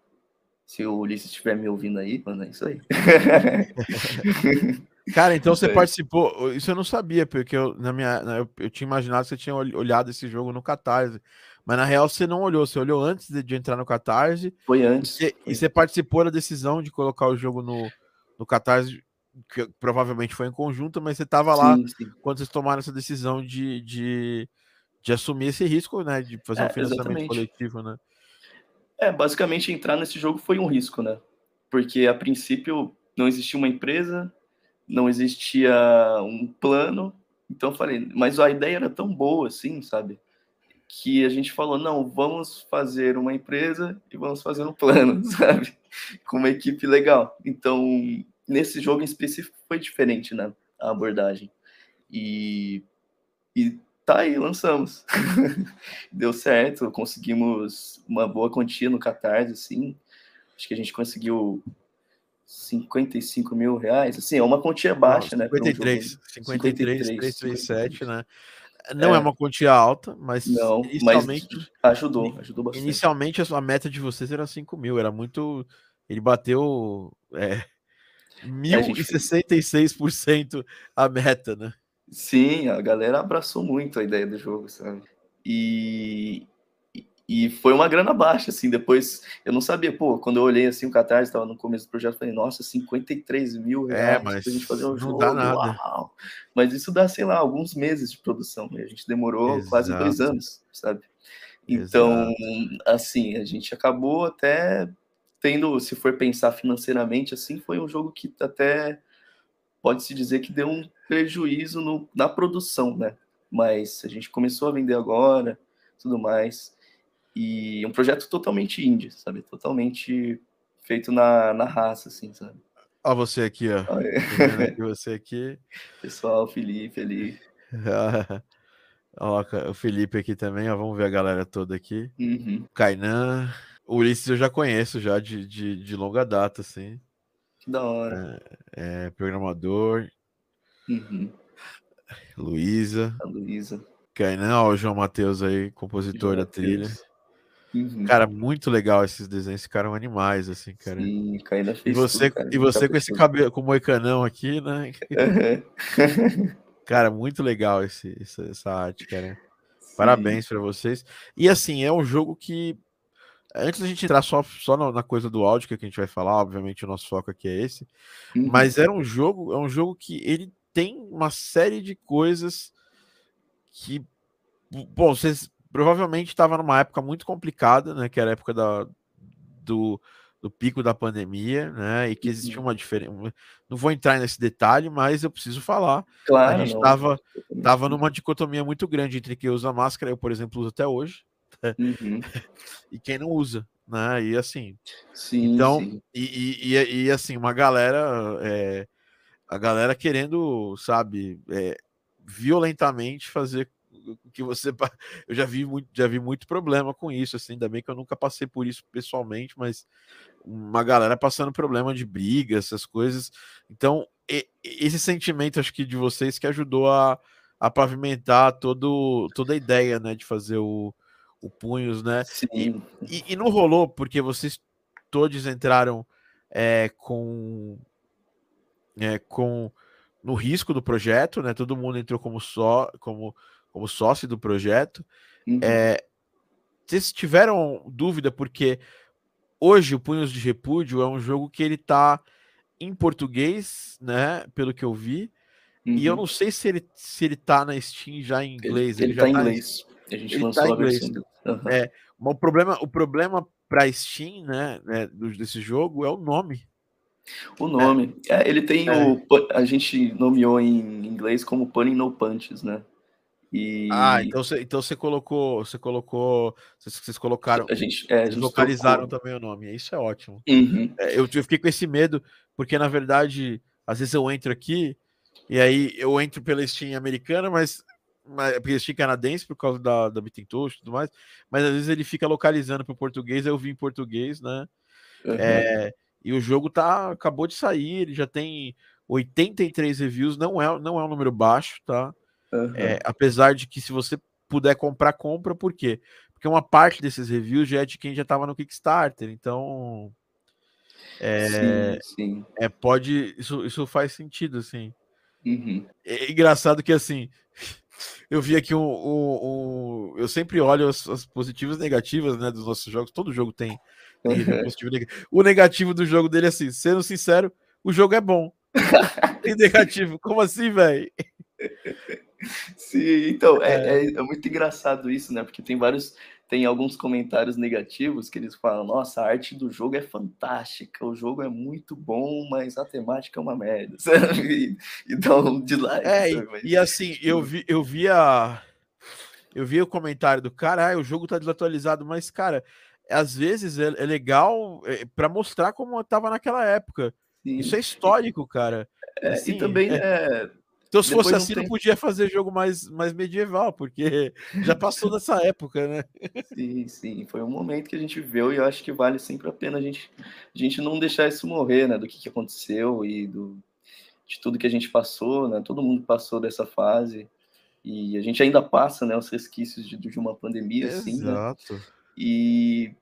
se o Ulisses estiver me ouvindo aí, mano, é isso aí. *laughs* Cara, então você participou. Isso eu não sabia, porque eu, na minha, eu, eu, tinha imaginado que você tinha olhado esse jogo no Catarse. Mas na real você não olhou, você olhou antes de, de entrar no Catarse. Foi antes. E, foi. e você participou da decisão de colocar o jogo no, no Catarse, que provavelmente foi em conjunto, mas você estava lá sim. quando vocês tomaram essa decisão de, de de assumir esse risco, né? De fazer é, um financiamento exatamente. coletivo, né? É, basicamente entrar nesse jogo foi um risco, né? Porque a princípio não existia uma empresa, não existia um plano, então eu falei, mas a ideia era tão boa assim, sabe? Que a gente falou, não, vamos fazer uma empresa e vamos fazer um plano, *laughs* sabe? Com uma equipe legal. Então, nesse jogo em específico foi diferente, né? A abordagem. E, e tá aí, lançamos. *laughs* Deu certo, conseguimos uma boa quantia no Catarse, assim. Acho que a gente conseguiu 55 mil reais, assim, é uma quantia baixa, Não, 53, né? Um 53, 337, né? Não é. é. uma quantia alta, mas Não, inicialmente mas ajudou, ajudou bastante. Inicialmente a meta de vocês era 5 mil, era muito. Ele bateu é, 1.066% a meta, né? Sim, a galera abraçou muito a ideia do jogo, sabe? E, e foi uma grana baixa, assim, depois eu não sabia, pô, quando eu olhei assim o Catarse, estava no começo do projeto, falei, nossa, 53 mil é, reais é, mas pra gente fazer um não jogo, dá nada. Uau. Mas isso dá, sei lá, alguns meses de produção, e a gente demorou Exato. quase dois anos, sabe? Então, Exato. assim, a gente acabou até tendo, se for pensar financeiramente, assim, foi um jogo que até pode-se dizer que deu um prejuízo no, na produção, né? Mas a gente começou a vender agora, tudo mais. E um projeto totalmente indie, sabe? Totalmente feito na, na raça, assim, sabe? Ó, você aqui, ó. aqui você aqui. *laughs* Pessoal, Felipe ali. *laughs* ó, o Felipe aqui também, ó. Vamos ver a galera toda aqui. Uhum. Kainan. O Ulisses eu já conheço já de, de, de longa data, assim. Que da hora. É, é programador. Uhum. Luísa. A Luísa. Kainan, ó, o João Matheus aí, compositor João da trilha. Uhum. Cara, muito legal esses desenhos, ficaram animais, assim, cara. Sim, e você, tudo, e você com esse cabelo, com o moicanão aqui, né? *laughs* cara, muito legal esse, essa, essa arte, cara. Sim. Parabéns para vocês. E assim, é um jogo que. Antes da gente entrar só, só na coisa do áudio que a gente vai falar, obviamente o nosso foco aqui é esse. Uhum. Mas era um jogo, é um jogo que ele tem uma série de coisas que. Bom, vocês provavelmente estava numa época muito complicada, né? Que era a época da, do, do pico da pandemia, né? E que existia uhum. uma diferença. Não vou entrar nesse detalhe, mas eu preciso falar. Claro, a gente estava tava numa dicotomia muito grande entre quem usa máscara, eu, por exemplo, uso até hoje, uhum. *laughs* e quem não usa, né? E assim. Sim, então, sim. E, e, e, assim, uma galera. É, a galera querendo, sabe, é, violentamente fazer que você *laughs* eu já vi muito já vi muito problema com isso assim ainda bem que eu nunca passei por isso pessoalmente mas uma galera passando problema de briga essas coisas. Então esse sentimento acho que de vocês que ajudou a, a pavimentar todo toda a ideia né de fazer o, o punhos né? E, e, e, não rolou porque vocês todos entraram é, com é, com no risco do projeto, né? Todo mundo entrou como só, como como sócio do projeto. Uhum. É, vocês tiveram dúvida porque hoje o Punhos de Repúdio é um jogo que ele tá em português, né? Pelo que eu vi. Uhum. E eu uhum. não sei se ele, se ele tá na Steam já em inglês. Ele, ele, ele tá em tá inglês. A gente ele lançou tá a versão. Uhum. É, o problema, o problema para Steam, né, né, desse jogo é o nome. O nome. É. É, ele tem é. o. A gente nomeou em inglês como Punning No Punches, né? E... Ah, então você, então você colocou, você colocou, vocês, colocaram, a gente, é, a gente localizaram trocou. também o nome. Isso é ótimo. Uhum. É, eu, eu fiquei com esse medo porque na verdade, às vezes eu entro aqui e aí eu entro pela Steam americana, mas, mas porque Steam canadense por causa da da Bitintosh e tudo mais, mas às vezes ele fica localizando para o português. Eu vi em português, né? Uhum. É, e o jogo tá acabou de sair, ele já tem 83 reviews, não é não é um número baixo, tá? Uhum. É, apesar de que se você puder comprar, compra, por quê? Porque uma parte desses reviews já é de quem já estava no Kickstarter, então. É, sim, sim. é pode isso, isso faz sentido assim uhum. é engraçado que assim *laughs* eu vi aqui um, um, um eu sempre olho as, as, positivas e negativas né dos nossos jogos todo jogo tem, tem uhum. positivo negativo. o negativo do jogo dele é assim sendo sincero o jogo é bom *laughs* e negativo como assim velho Sim, então, é, é. é, muito engraçado isso, né? Porque tem vários, tem alguns comentários negativos que eles falam, nossa, a arte do jogo é fantástica, o jogo é muito bom, mas a temática é uma merda, *laughs* sabe? E, dá um dislike. É, e, e, assim, eu vi, eu vi a... Eu vi o comentário do cara, ah, o jogo tá desatualizado, mas, cara, às vezes é, é legal é, para mostrar como tava naquela época. Sim. Isso é histórico, cara. É, assim, e também é, é então, se Depois fosse assim, não, tem... não podia fazer jogo mais, mais medieval, porque *laughs* já passou *laughs* dessa época, né? Sim, sim. Foi um momento que a gente viu e eu acho que vale sempre a pena a gente, a gente não deixar isso morrer, né? Do que, que aconteceu e do, de tudo que a gente passou, né? Todo mundo passou dessa fase e a gente ainda passa, né? Os resquícios de, de uma pandemia, Exato. assim, né? E,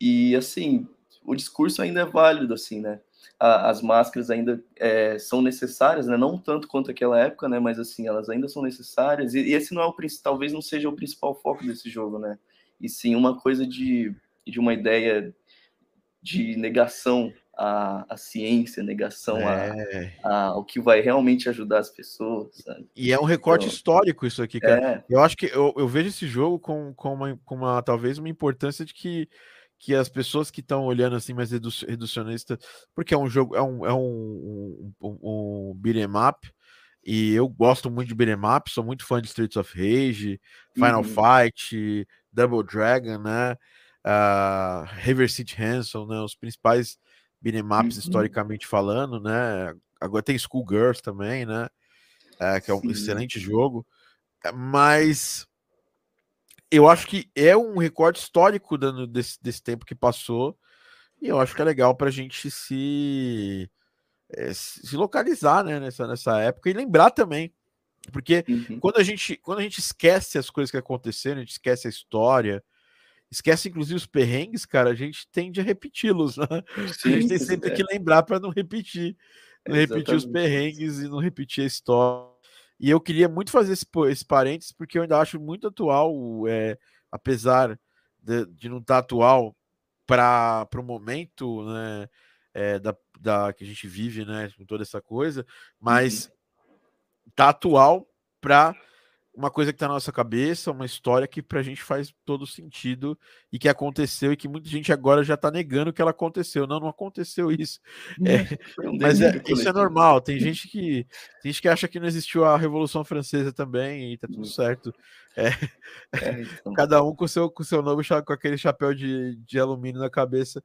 e, assim, o discurso ainda é válido, assim, né? A, as máscaras ainda é, são necessárias, né? Não tanto quanto aquela época, né? Mas assim, elas ainda são necessárias. E, e esse não é o talvez não seja o principal foco desse jogo, né? E sim uma coisa de, de uma ideia de negação à, à ciência, negação é. a, a, ao que vai realmente ajudar as pessoas. Sabe? E é um recorte então, histórico isso aqui, cara. É. Eu acho que eu, eu vejo esse jogo com, com, uma, com uma talvez uma importância de que que as pessoas que estão olhando assim mais redu reducionista, porque é um jogo, é um, é um, um, um, um beat'em up, e eu gosto muito de beat'em up, sou muito fã de Streets of Rage, Final uhum. Fight, Double Dragon, né, uh, River City Ransom, né, os principais beat'em ups uhum. historicamente falando, né, agora tem Schoolgirls também, né, uh, que é um Sim. excelente jogo, mas eu acho que é um recorde histórico desse, desse tempo que passou. E eu acho que é legal para a gente se, é, se localizar né, nessa, nessa época e lembrar também. Porque uhum. quando, a gente, quando a gente esquece as coisas que aconteceram, a gente esquece a história, esquece inclusive os perrengues, cara, a gente tende a repeti-los, né? Sim, a gente tem sempre é. que lembrar para não repetir. Não repetir os perrengues e não repetir a história. E eu queria muito fazer esse, esse parênteses, porque eu ainda acho muito atual, é, apesar de, de não estar tá atual para o momento né, é, da, da, que a gente vive, né, com toda essa coisa, mas uhum. tá atual para uma coisa que está na nossa cabeça, uma história que para a gente faz todo sentido e que aconteceu e que muita gente agora já está negando que ela aconteceu. Não, não aconteceu isso. *laughs* É, mas é, isso é normal. Tem gente que tem gente que acha que não existiu a Revolução Francesa também e tá tudo certo. É, é, então. *laughs* Cada um com seu com seu nome com aquele chapéu de, de alumínio na cabeça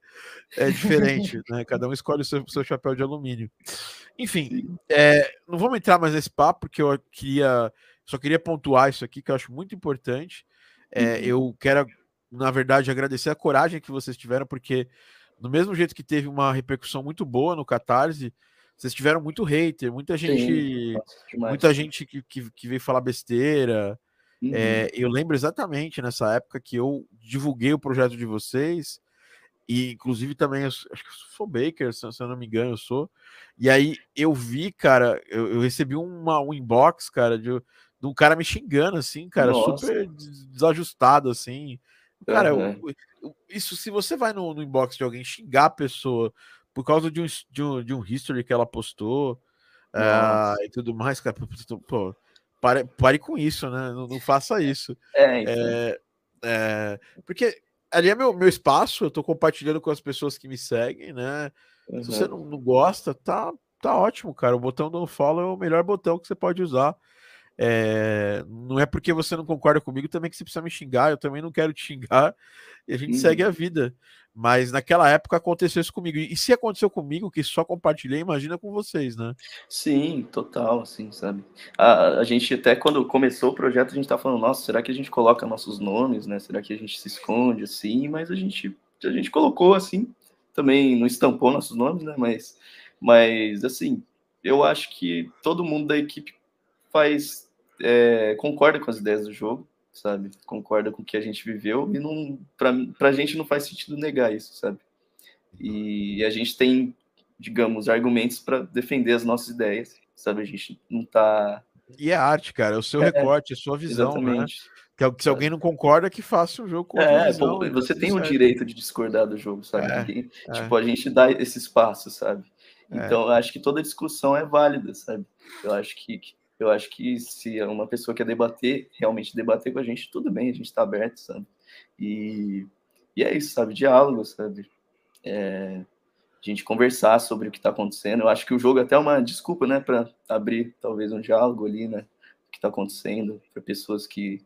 é diferente, *laughs* né? Cada um escolhe o seu, seu chapéu de alumínio. Enfim, é, não vamos entrar mais nesse papo porque eu queria só queria pontuar isso aqui que eu acho muito importante. É, uhum. Eu quero, na verdade, agradecer a coragem que vocês tiveram, porque do mesmo jeito que teve uma repercussão muito boa no Catarse, vocês tiveram muito hater, muita gente, Sim, muita gente que, que, que, veio falar besteira. Uhum. É, eu lembro exatamente nessa época que eu divulguei o projeto de vocês, e inclusive também, acho que eu sou Baker, se, se eu não me engano, eu sou. E aí eu vi, cara, eu, eu recebi uma, um inbox, cara, de, de um cara me xingando, assim, cara, Nossa. super desajustado, assim. Cara, uhum. eu, eu, isso se você vai no, no, inbox de alguém xingar a pessoa por causa de um, de um, de um history que ela postou uh, e tudo mais, cara, pô, pare, pare com isso, né? Não, não faça isso. É, então. é, é, porque ali é meu, meu espaço, eu tô compartilhando com as pessoas que me seguem, né? Uhum. Se você não, não gosta, tá, tá ótimo, cara. O botão do follow é o melhor botão que você pode usar. É, não é porque você não concorda comigo também que você precisa me xingar, eu também não quero te xingar e a gente uhum. segue a vida. Mas naquela época aconteceu isso comigo. E se aconteceu comigo, que só compartilhei, imagina com vocês, né? Sim, total, assim, sabe? A, a gente até quando começou o projeto, a gente tá falando, nossa, será que a gente coloca nossos nomes, né? Será que a gente se esconde assim? Mas a gente, a gente colocou assim, também não estampou nossos nomes, né? Mas, mas assim, eu acho que todo mundo da equipe faz é, concorda com as ideias do jogo, sabe? Concorda com o que a gente viveu e não para a gente não faz sentido negar isso, sabe? E a gente tem, digamos, argumentos para defender as nossas ideias, sabe? A gente não tá e é arte, cara, é o seu é, recorte, a sua visão, né? exatamente. né? Que, se alguém não concorda, que faça um jogo com é, visão, pô, você tem o direito de discordar do jogo, sabe? É, é. tipo, a gente dá esse espaço, sabe? É. Então, eu acho que toda discussão é válida, sabe? Eu acho que, que eu acho que se uma pessoa quer debater, realmente debater com a gente, tudo bem, a gente está aberto, sabe? E, e é isso, sabe? Diálogo, sabe? É, a gente conversar sobre o que está acontecendo. Eu acho que o jogo é até uma desculpa, né, para abrir talvez um diálogo ali, né? O que está acontecendo, para pessoas que,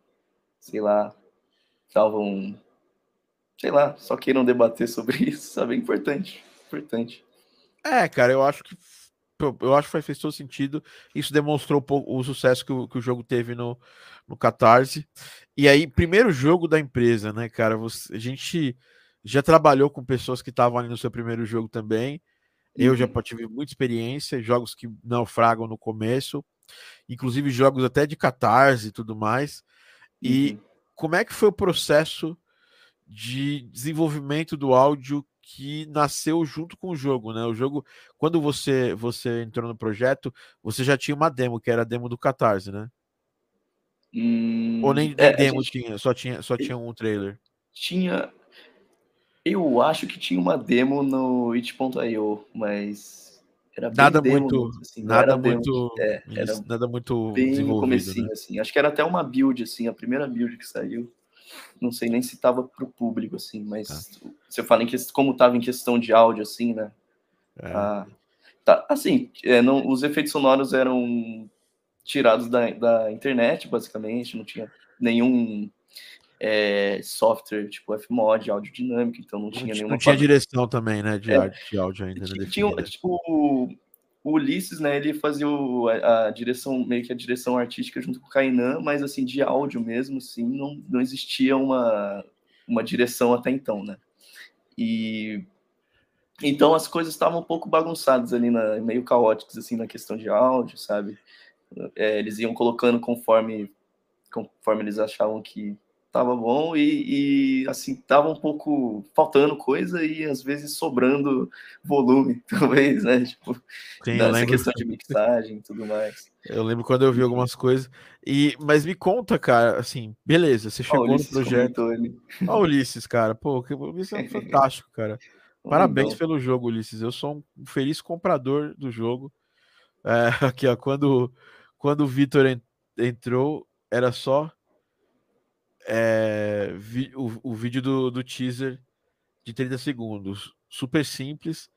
sei lá, estavam, sei lá, só queiram debater *laughs* sobre isso, sabe? É importante, importante. É, cara, eu acho que eu acho que fez todo sentido. Isso demonstrou o sucesso que o, que o jogo teve no, no Catarse. E aí, primeiro jogo da empresa, né, cara? Você, a gente já trabalhou com pessoas que estavam ali no seu primeiro jogo também. Eu já uhum. tive muita experiência, jogos que naufragam no começo, inclusive jogos até de catarse e tudo mais. E uhum. como é que foi o processo de desenvolvimento do áudio que nasceu junto com o jogo, né? O jogo, quando você você entrou no projeto, você já tinha uma demo, que era a demo do Catarse, né? Hum, Ou nem, nem é, demo gente tinha, só tinha, só tinha um trailer. tinha. Eu acho que tinha uma demo no it.io, mas era bem Nada demo muito, assim, nada era demo. muito, É, nada muito bem no desenvolvido, comecinho, né? assim. Acho que era até uma build, assim, a primeira build que saiu. Não sei nem se tava pro público, assim, mas Tá. você fala em que, como tava em questão de áudio, assim, né? É. Ah, tá, assim, é, não, os efeitos sonoros eram tirados da, da internet, basicamente, não tinha nenhum é, software tipo Fmod, áudio dinâmico, então não Não, tinha ti- nenhuma não tinha direção também, né? De, É. arte, de áudio ainda, né? Tinha, tipo, o Ulisses, né, ele fazia o- a, a direção, meio que a direção artística junto com o Kainan, mas assim, de áudio mesmo, assim, não, não existia uma, uma direção até então, né? E então as coisas estavam um pouco bagunçadas ali, na, meio caóticas, assim, na questão de áudio, sabe? É, eles iam colocando conforme, conforme eles achavam que tava bom e, e, assim, tava um pouco faltando coisa e às vezes sobrando volume, *laughs* talvez, né? Tipo, Sim, nessa questão de *laughs* mixagem e tudo mais. eu lembro quando eu vi algumas coisas. E, mas me conta, cara, assim, beleza, você chegou no projeto. Ó, o Ulisses, cara, pô, que- Ulisses é um fantástico, cara. *laughs* Parabéns pelo jogo, Ulisses. Eu sou um feliz comprador do jogo. É, aqui, ó, quando, quando o Vitor en- entrou, era só é, vi- o, o vídeo do, do teaser de 30 segundos. Super simples.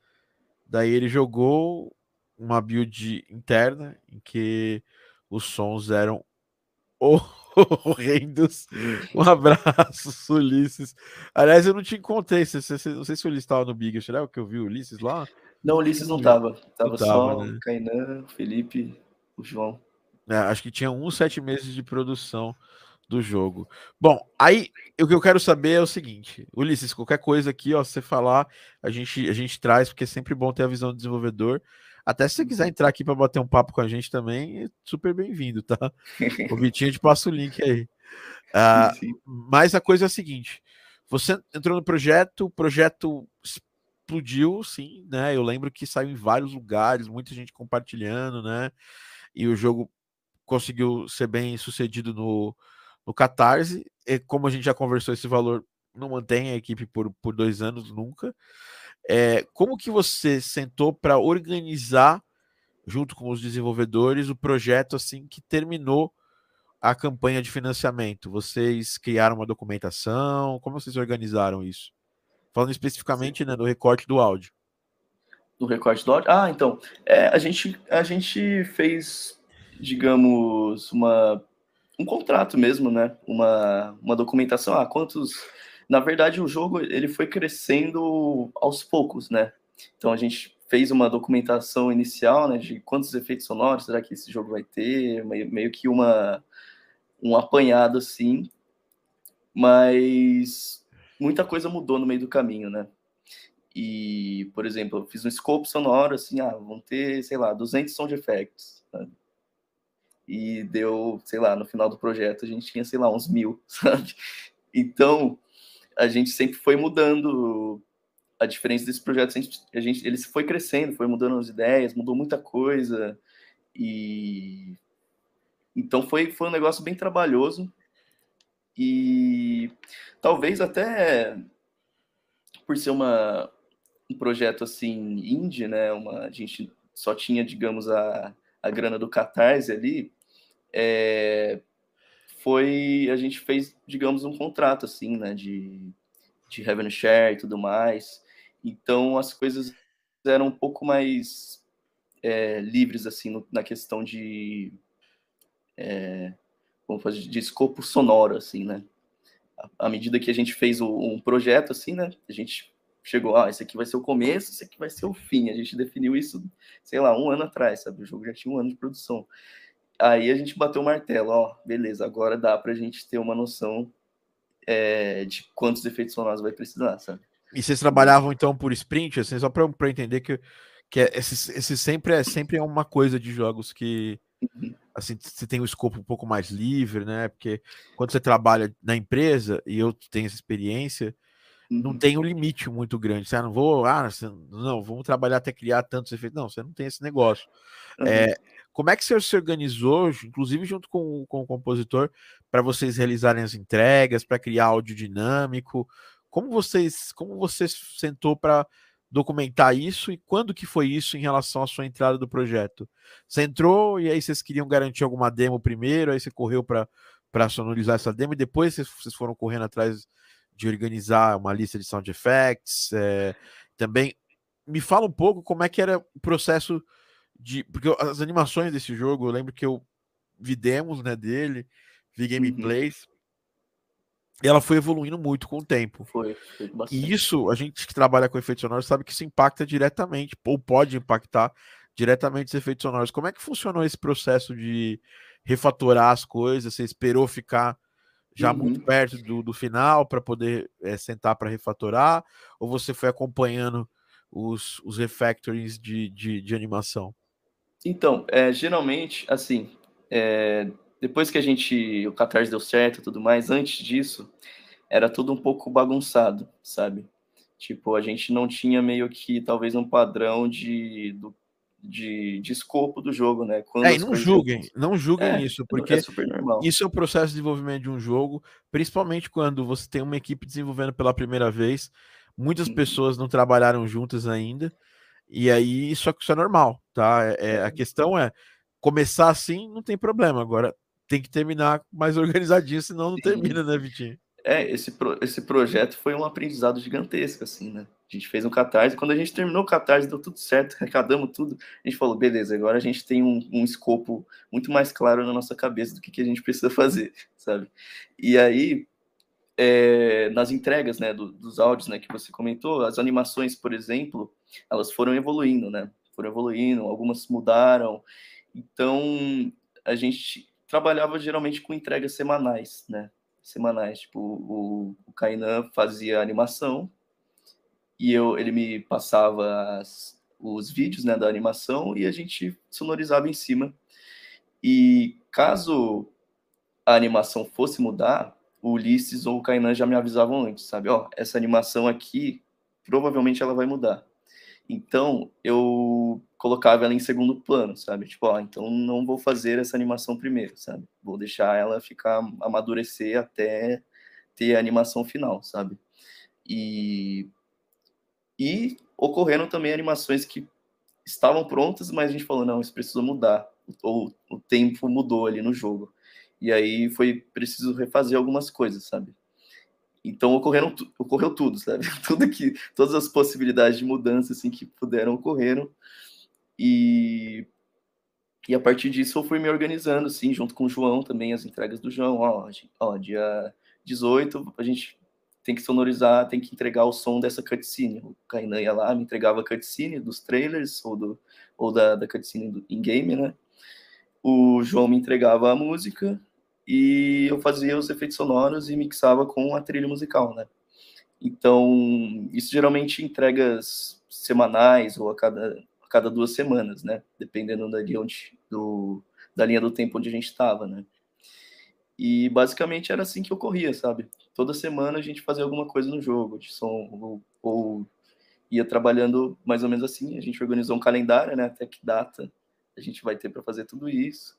Daí ele jogou uma build interna em que os sons eram *laughs* horrendos. Um abraço, *laughs* Ulisses. Aliás, eu não te encontrei. Não sei se o Ulisses estava no Big. Será que eu vi o Ulisses lá? Não, o Ulisses não Não tava. Tava só né? o Kainan, o Felipe, o João. É, acho que tinha uns sete meses de produção do jogo. Bom, aí o que eu quero saber é o seguinte, Ulisses, qualquer coisa aqui, ó, você falar, a gente, a gente traz, porque é sempre bom ter a visão do desenvolvedor. Até se você quiser entrar aqui para bater um papo com a gente também, é super bem-vindo, tá? *laughs* O Vitinho te passa o link aí. Ah, mas a coisa é a seguinte: você entrou no projeto, o projeto explodiu, sim, né? Eu lembro que saiu em vários lugares, muita gente compartilhando, né? E o jogo conseguiu ser bem sucedido no, no Catarse. E como a gente já conversou, esse valor não mantém a equipe por, por dois anos nunca. É, como que você sentou para organizar, junto com os desenvolvedores, o projeto assim que terminou a campanha de financiamento? Vocês criaram uma documentação? Como vocês organizaram isso? Falando especificamente né, do recorte do áudio. Do recorte do áudio. Ah, então. É, a, gente, a gente fez, digamos, uma, um contrato mesmo, né? Uma, uma documentação. Ah, quantos. Na verdade, o jogo ele foi crescendo aos poucos, né? Então a gente fez uma documentação inicial, né? De quantos efeitos sonoros será que esse jogo vai ter, meio, que uma um apanhado assim, mas muita coisa mudou no meio do caminho, né? E, por exemplo, eu fiz um scope sonoro, assim, ah, vão ter, sei lá, 200 sound effects, sabe? E deu, sei lá, no final do projeto a gente tinha, sei lá, uns mil, *laughs* sabe? Então, a gente sempre foi mudando a diferença desse projeto, a gente, ele foi crescendo, foi mudando as ideias, mudou muita coisa, e então foi, foi um negócio bem trabalhoso e talvez até por ser uma, um projeto assim indie, né? Uma, a gente só tinha, digamos, a, a grana do Catarse ali. É, foi a gente fez, digamos, um contrato assim, né? De, de revenue share e tudo mais. Então as coisas eram um pouco mais é, livres assim no, na questão de é, fazer de escopo sonoro, assim, né? À medida que a gente fez o, um projeto, assim, né? A gente chegou, ah, esse aqui vai ser o começo, esse aqui vai ser o fim. A gente definiu isso, sei lá, um ano atrás, sabe? O jogo já tinha um ano de produção. Aí a gente bateu o martelo, ó, beleza, agora dá pra gente ter uma noção é, de quantos efeitos sonoros vai precisar, sabe? E vocês trabalhavam então por sprint, assim, só para eu entender que, que é, esse, esse sempre é sempre é uma coisa de jogos que Uhum. assim, você tem um escopo um pouco mais livre, né? Porque quando você trabalha na empresa, e eu tenho essa experiência, não uhum. tem um limite muito grande. Você ah, não vou, ah, não, vamos trabalhar até criar tantos efeitos. Não, você não tem esse negócio. Uhum. É, como é que você se organizou, inclusive junto com, com o compositor, para vocês realizarem as entregas, para criar áudio dinâmico? Como vocês, como você sentou para documentar isso e quando que foi isso em relação à sua entrada do projeto? Você entrou e aí vocês queriam garantir alguma demo primeiro, aí você correu para para sonorizar essa demo e depois vocês foram correndo atrás de organizar uma lista de sound effects. É, também me fala um pouco como é que era o processo de. Porque as animações desse jogo, eu lembro que eu vi demos né, dele, vi uhum. gameplays. Uhum. E ela foi evoluindo muito com o tempo. Foi, foi E isso, a gente que trabalha com efeitos sonoros sabe que isso impacta diretamente, ou pode impactar diretamente os efeitos sonoros. Como é que funcionou esse processo de refatorar as coisas? Você esperou ficar já uhum. muito perto do, do final para poder é, sentar para refatorar? Ou você foi acompanhando os, os refactorings de, de, de animação? Então, é, geralmente, assim, é, depois que a gente, o Catarse deu certo e tudo mais, antes disso, era tudo um pouco bagunçado, sabe? Tipo, a gente não tinha meio que, talvez, um padrão de, do, de, de escopo do jogo, né? Quando é, e não julguem, não julguem é, isso, porque é isso é o processo de desenvolvimento de um jogo, principalmente quando você tem uma equipe desenvolvendo pela primeira vez, muitas uhum. pessoas não trabalharam juntas ainda, e aí isso, é, isso é normal, tá? É, é, a questão é começar assim não tem problema, agora tem que terminar mais *laughs* organizadinho, senão não Sim. termina, né, Vitinho? É, esse, pro, esse projeto foi um aprendizado gigantesco, assim, né? A gente fez um catarse, quando a gente terminou o catarse, deu tudo certo, *laughs* arrecadamos tudo, a gente falou, beleza, agora a gente tem um, um escopo muito mais claro na nossa cabeça do que, que a gente *laughs* precisa fazer, sabe? E aí, é, nas entregas, né, do, dos áudios, né, que você comentou, as animações, por exemplo, elas foram evoluindo, né? Foram evoluindo, algumas mudaram. Então, a gente trabalhava geralmente com entregas semanais, né? Semanais. Tipo, o, o Kainan fazia animação e eu, ele me passava as, os vídeos né, da animação e a gente sonorizava em cima. E caso a animação fosse mudar, o Ulisses ou o Kainan já me avisavam antes, sabe? Ó, essa animação aqui, provavelmente ela vai mudar. Então, eu colocava ela em segundo plano, sabe? Tipo, ó, então não vou fazer essa animação primeiro, sabe? Vou deixar ela ficar amadurecer até ter a animação final, sabe? E e ocorreram também animações que estavam prontas, mas a gente falou, não, isso precisa mudar. Ou o tempo mudou ali no jogo. E aí foi preciso refazer algumas coisas, sabe? Então ocorreram, ocorreu tudo, sabe? *laughs* Tudo que, todas as possibilidades de mudança assim que puderam ocorreram. E e a partir disso eu fui me organizando, assim, junto com o João também, as entregas do João. Ó, ó dia 18 a gente tem que sonorizar, tem que entregar o som dessa cutscene. O Kainan ia lá, me entregava a cutscene dos trailers ou, do, ou da, da cutscene in-game, né? O João me entregava a música e eu fazia os efeitos sonoros e mixava com a trilha musical, né? Então, isso geralmente entregas semanais ou a cada, a cada duas semanas, né? Dependendo da onde, do, da linha do tempo onde a gente estava, né? E basicamente era assim que ocorria, sabe? Toda semana a gente fazia alguma coisa no jogo, de som, ou, ou ia trabalhando mais ou menos assim. A gente organizou um calendário, né? Até que data a gente vai ter para fazer tudo isso.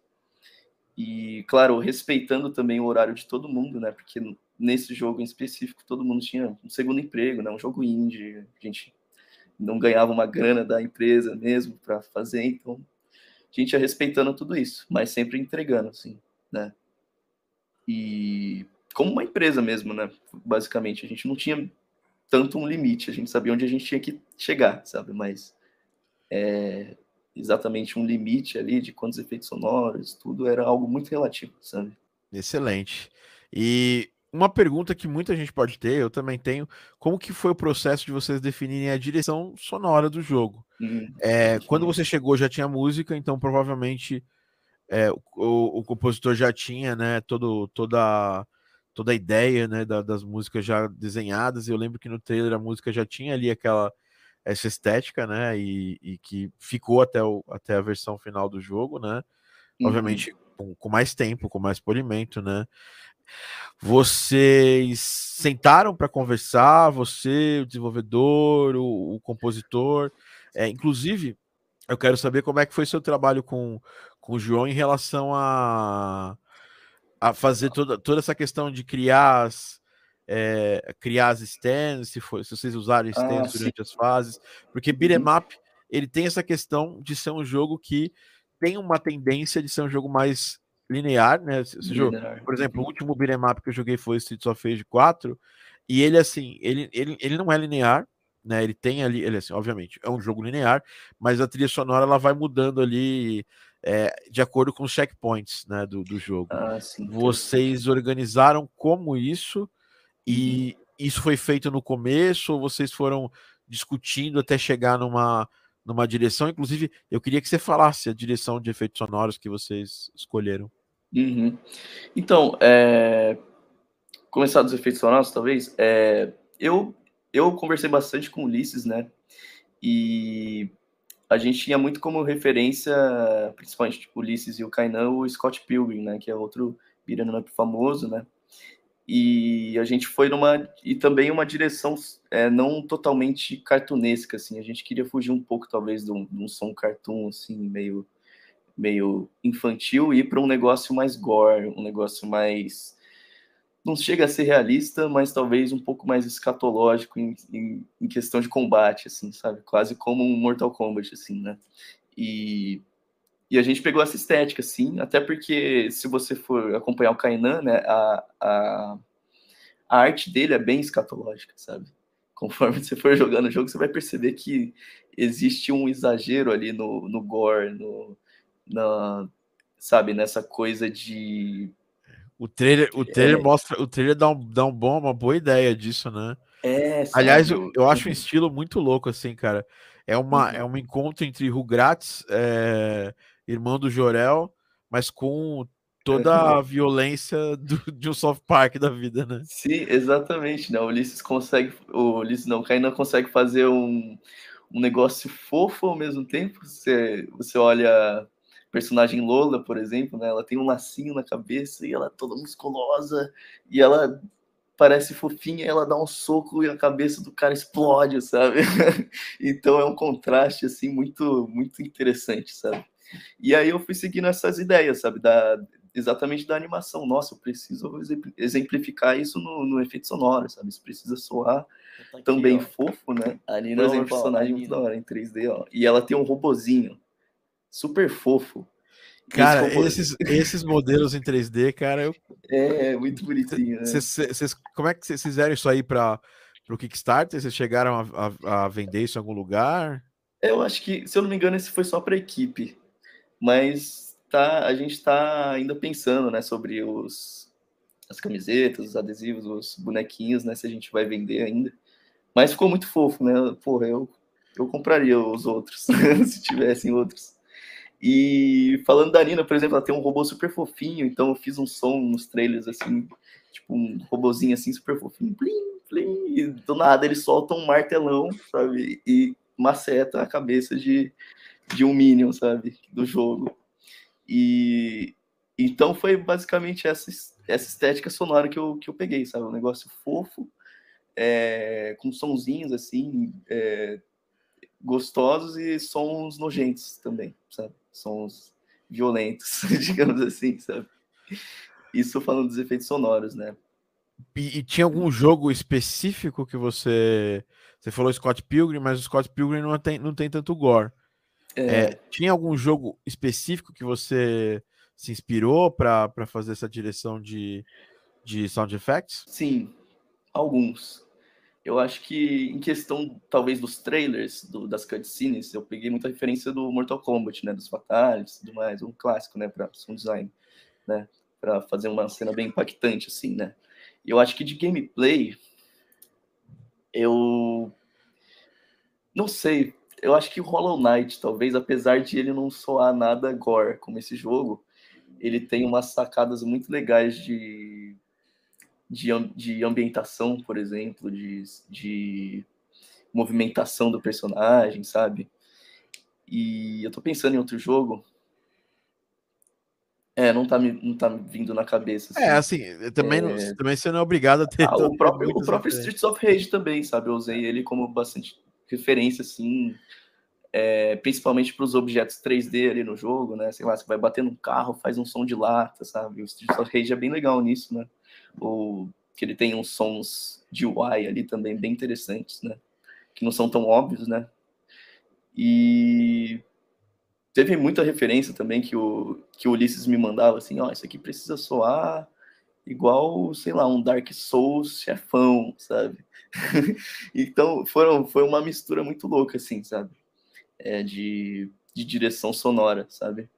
E, claro, respeitando também o horário de todo mundo, né? Porque nesse jogo em específico todo mundo tinha um segundo emprego, né? Um jogo indie, a gente não ganhava uma grana da empresa mesmo para fazer, então a gente ia respeitando tudo isso, mas sempre entregando, assim, né? E como uma empresa mesmo, né? Basicamente, a gente não tinha tanto um limite, a gente sabia onde a gente tinha que chegar, sabe? Mas é, exatamente um limite ali de quantos efeitos sonoros, tudo era algo muito relativo, sabe? Excelente. E uma pergunta que muita gente pode ter, eu também tenho, como que foi o processo de vocês definirem a direção sonora do jogo? Hum, é, quando você chegou já tinha música, então provavelmente é, o, o, compositor já tinha, né, todo, toda toda a ideia, né, da, das músicas já desenhadas. Eu lembro que no trailer a música já tinha ali aquela essa estética, né? E, e que ficou até, o, até a versão final do jogo, né? Uhum. Obviamente com, com, mais tempo, com mais polimento, né? Vocês sentaram para conversar, você, o desenvolvedor, o, o compositor, é, inclusive, eu quero saber como é que foi seu trabalho com, com o João em relação a, a fazer toda, toda essa questão de criar as, é, criar as stands, se, for, se vocês usarem ah, stands ah, durante as fases, porque uhum. beat'em up, ele tem essa questão de ser um jogo que tem uma tendência de ser um jogo mais linear, né? Jogo, por exemplo, o uhum. último beat'em up que eu joguei foi Streets of Rage 4, e ele, assim, ele, ele, ele não é linear, né? Ele tem ali, ele, assim, obviamente, é um jogo linear, mas a trilha sonora ela vai mudando ali é, de acordo com os checkpoints né, do, do jogo. Ah, sim, vocês organizaram como isso e uhum. isso foi feito no começo ou vocês foram discutindo até chegar numa, numa direção? Inclusive, eu queria que você falasse a direção de efeitos sonoros que vocês escolheram. Uhum. Então, é... começar dos efeitos sonoros, talvez. É... Eu, eu conversei bastante com o Ulisses, né? E a gente tinha muito como referência, principalmente tipo, Ulisses e o Kainan, o Scott Pilgrim, né, que é outro beat'em up famoso, né, e a gente foi numa, e também uma direção é, não totalmente cartunesca, assim, a gente queria fugir um pouco, talvez, de um, de um som cartoon, assim, meio, meio infantil, e ir para um negócio mais gore, um negócio mais não chega a ser realista, mas talvez um pouco mais escatológico em, em, em, questão de combate, assim, sabe? Quase como um Mortal Kombat, assim, né? E, e a gente pegou essa estética, assim, até porque se você for acompanhar o Kainan, né, a, a, a arte dele é bem escatológica, sabe? *laughs* Conforme você for jogando o jogo, você vai perceber que existe um exagero ali no, no gore, no, na, sabe, nessa coisa de o trailer, o trailer é. mostra, o trailer dá, um, dá um bom, uma boa ideia disso, né? É, Aliás, eu, eu acho um estilo muito louco, assim, cara. É, uma, uhum. é um encontro entre Rugrats, é, irmão do Jorel, mas com toda a violência do, de um soft park da vida, né? Sim, exatamente, né? O Ulisses consegue, o Ulisses não, o Kainan consegue fazer um, um negócio fofo ao mesmo tempo. Você, você olha personagem Lola, por exemplo, né? Ela tem um lacinho na cabeça e ela é toda musculosa e ela parece fofinha, ela dá um soco e a cabeça do cara explode, sabe? *laughs* então é um contraste assim muito muito interessante, sabe? E aí eu fui seguindo essas ideias, sabe, da exatamente da animação. Nossa, eu preciso exemplificar isso no, no efeito sonoro, sabe? Isso precisa soar tá aqui, também ó. fofo, né? A Nina é um personagem muito da hora em 3D, ó. E ela tem um robozinho super fofo. Cara, esses, esses modelos em 3D, cara, eu... é muito bonitinho. Né? Cês, cês, como é que vocês fizeram isso aí para o Kickstarter? Vocês chegaram a, a, a, vender isso em algum lugar? Eu acho que, se eu não me engano, esse foi só para equipe, mas tá, a gente está ainda pensando, né, sobre os as camisetas, os adesivos, os bonequinhos, né, se a gente vai vender ainda. Mas ficou muito fofo, né? Porra, eu, eu compraria os outros, *laughs* se tivessem outros. E falando da Nina, por exemplo, ela tem um robô super fofinho, então eu fiz um som nos trailers assim, tipo um robozinho assim super fofinho, plim, plim, e do nada ele solta um martelão, sabe? E maceta a cabeça de, de um Minion, sabe? Do jogo. E então foi basicamente essa, essa estética sonora que eu, que eu peguei, sabe? Um negócio fofo, é, com sonzinhos assim, é, gostosos e sons nojentos também, sabe? Sons violentos, *laughs* digamos assim, sabe? Isso falando dos efeitos sonoros, né? E, e, tinha algum jogo específico que você. Você falou Scott Pilgrim, mas o Scott Pilgrim não tem, não tem tanto gore. É... É, tinha algum jogo específico que você se inspirou para fazer essa direção de, de sound effects? Sim, alguns. Eu acho que em questão, talvez, dos trailers, do, das cutscenes, eu peguei muita referência do Mortal Kombat, né? Dos e tudo mais, um clássico, né? Para sound design, né? Para fazer uma cena bem impactante, assim, né? E eu acho que de gameplay, eu... Não sei, eu acho que o Hollow Knight, talvez, apesar de ele não soar nada gore como esse jogo, ele tem umas sacadas muito legais de de, de ambientação, por exemplo, de, de movimentação do personagem, sabe? E eu tô pensando em outro jogo. É, não tá, me, não tá me vindo na cabeça. É, assim. É, assim, também, é... também você não é obrigado a ter. Ah, o próprio, o próprio Streets of Rage também, sabe? Eu usei ele como bastante referência, assim, é, principalmente para os objetos 3D ali no jogo, né? Sei lá, você vai bater num carro, faz um som de lata, sabe? O Streets of Rage é bem legal nisso, né? Que ele tem uns sons de UI ali também bem interessantes, né? Que não são tão óbvios, né? E teve muita referência também que o, que o Ulisses me mandava, assim, ó, oh, isso aqui precisa soar igual, sei lá, um Dark Souls chefão, sabe? *laughs* então, foram, foi uma mistura muito louca, assim, sabe? É, de, de direção sonora, sabe?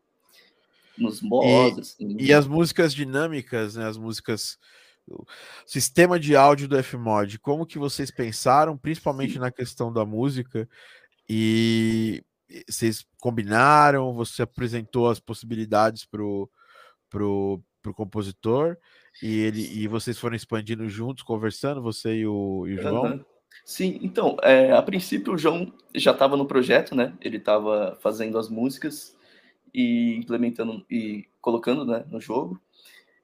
Nos mods, e. E as músicas dinâmicas, né? As músicas o sistema de áudio do Fmod, como que vocês pensaram, principalmente Sim. na questão da música, e vocês combinaram, você apresentou as possibilidades pro, pro, pro compositor, e, ele, e vocês foram expandindo juntos, conversando, você e o, e o João? Uhum. Sim, então, é, a princípio o João já estava no projeto, né? Ele estava fazendo as músicas e implementando e colocando né, no jogo.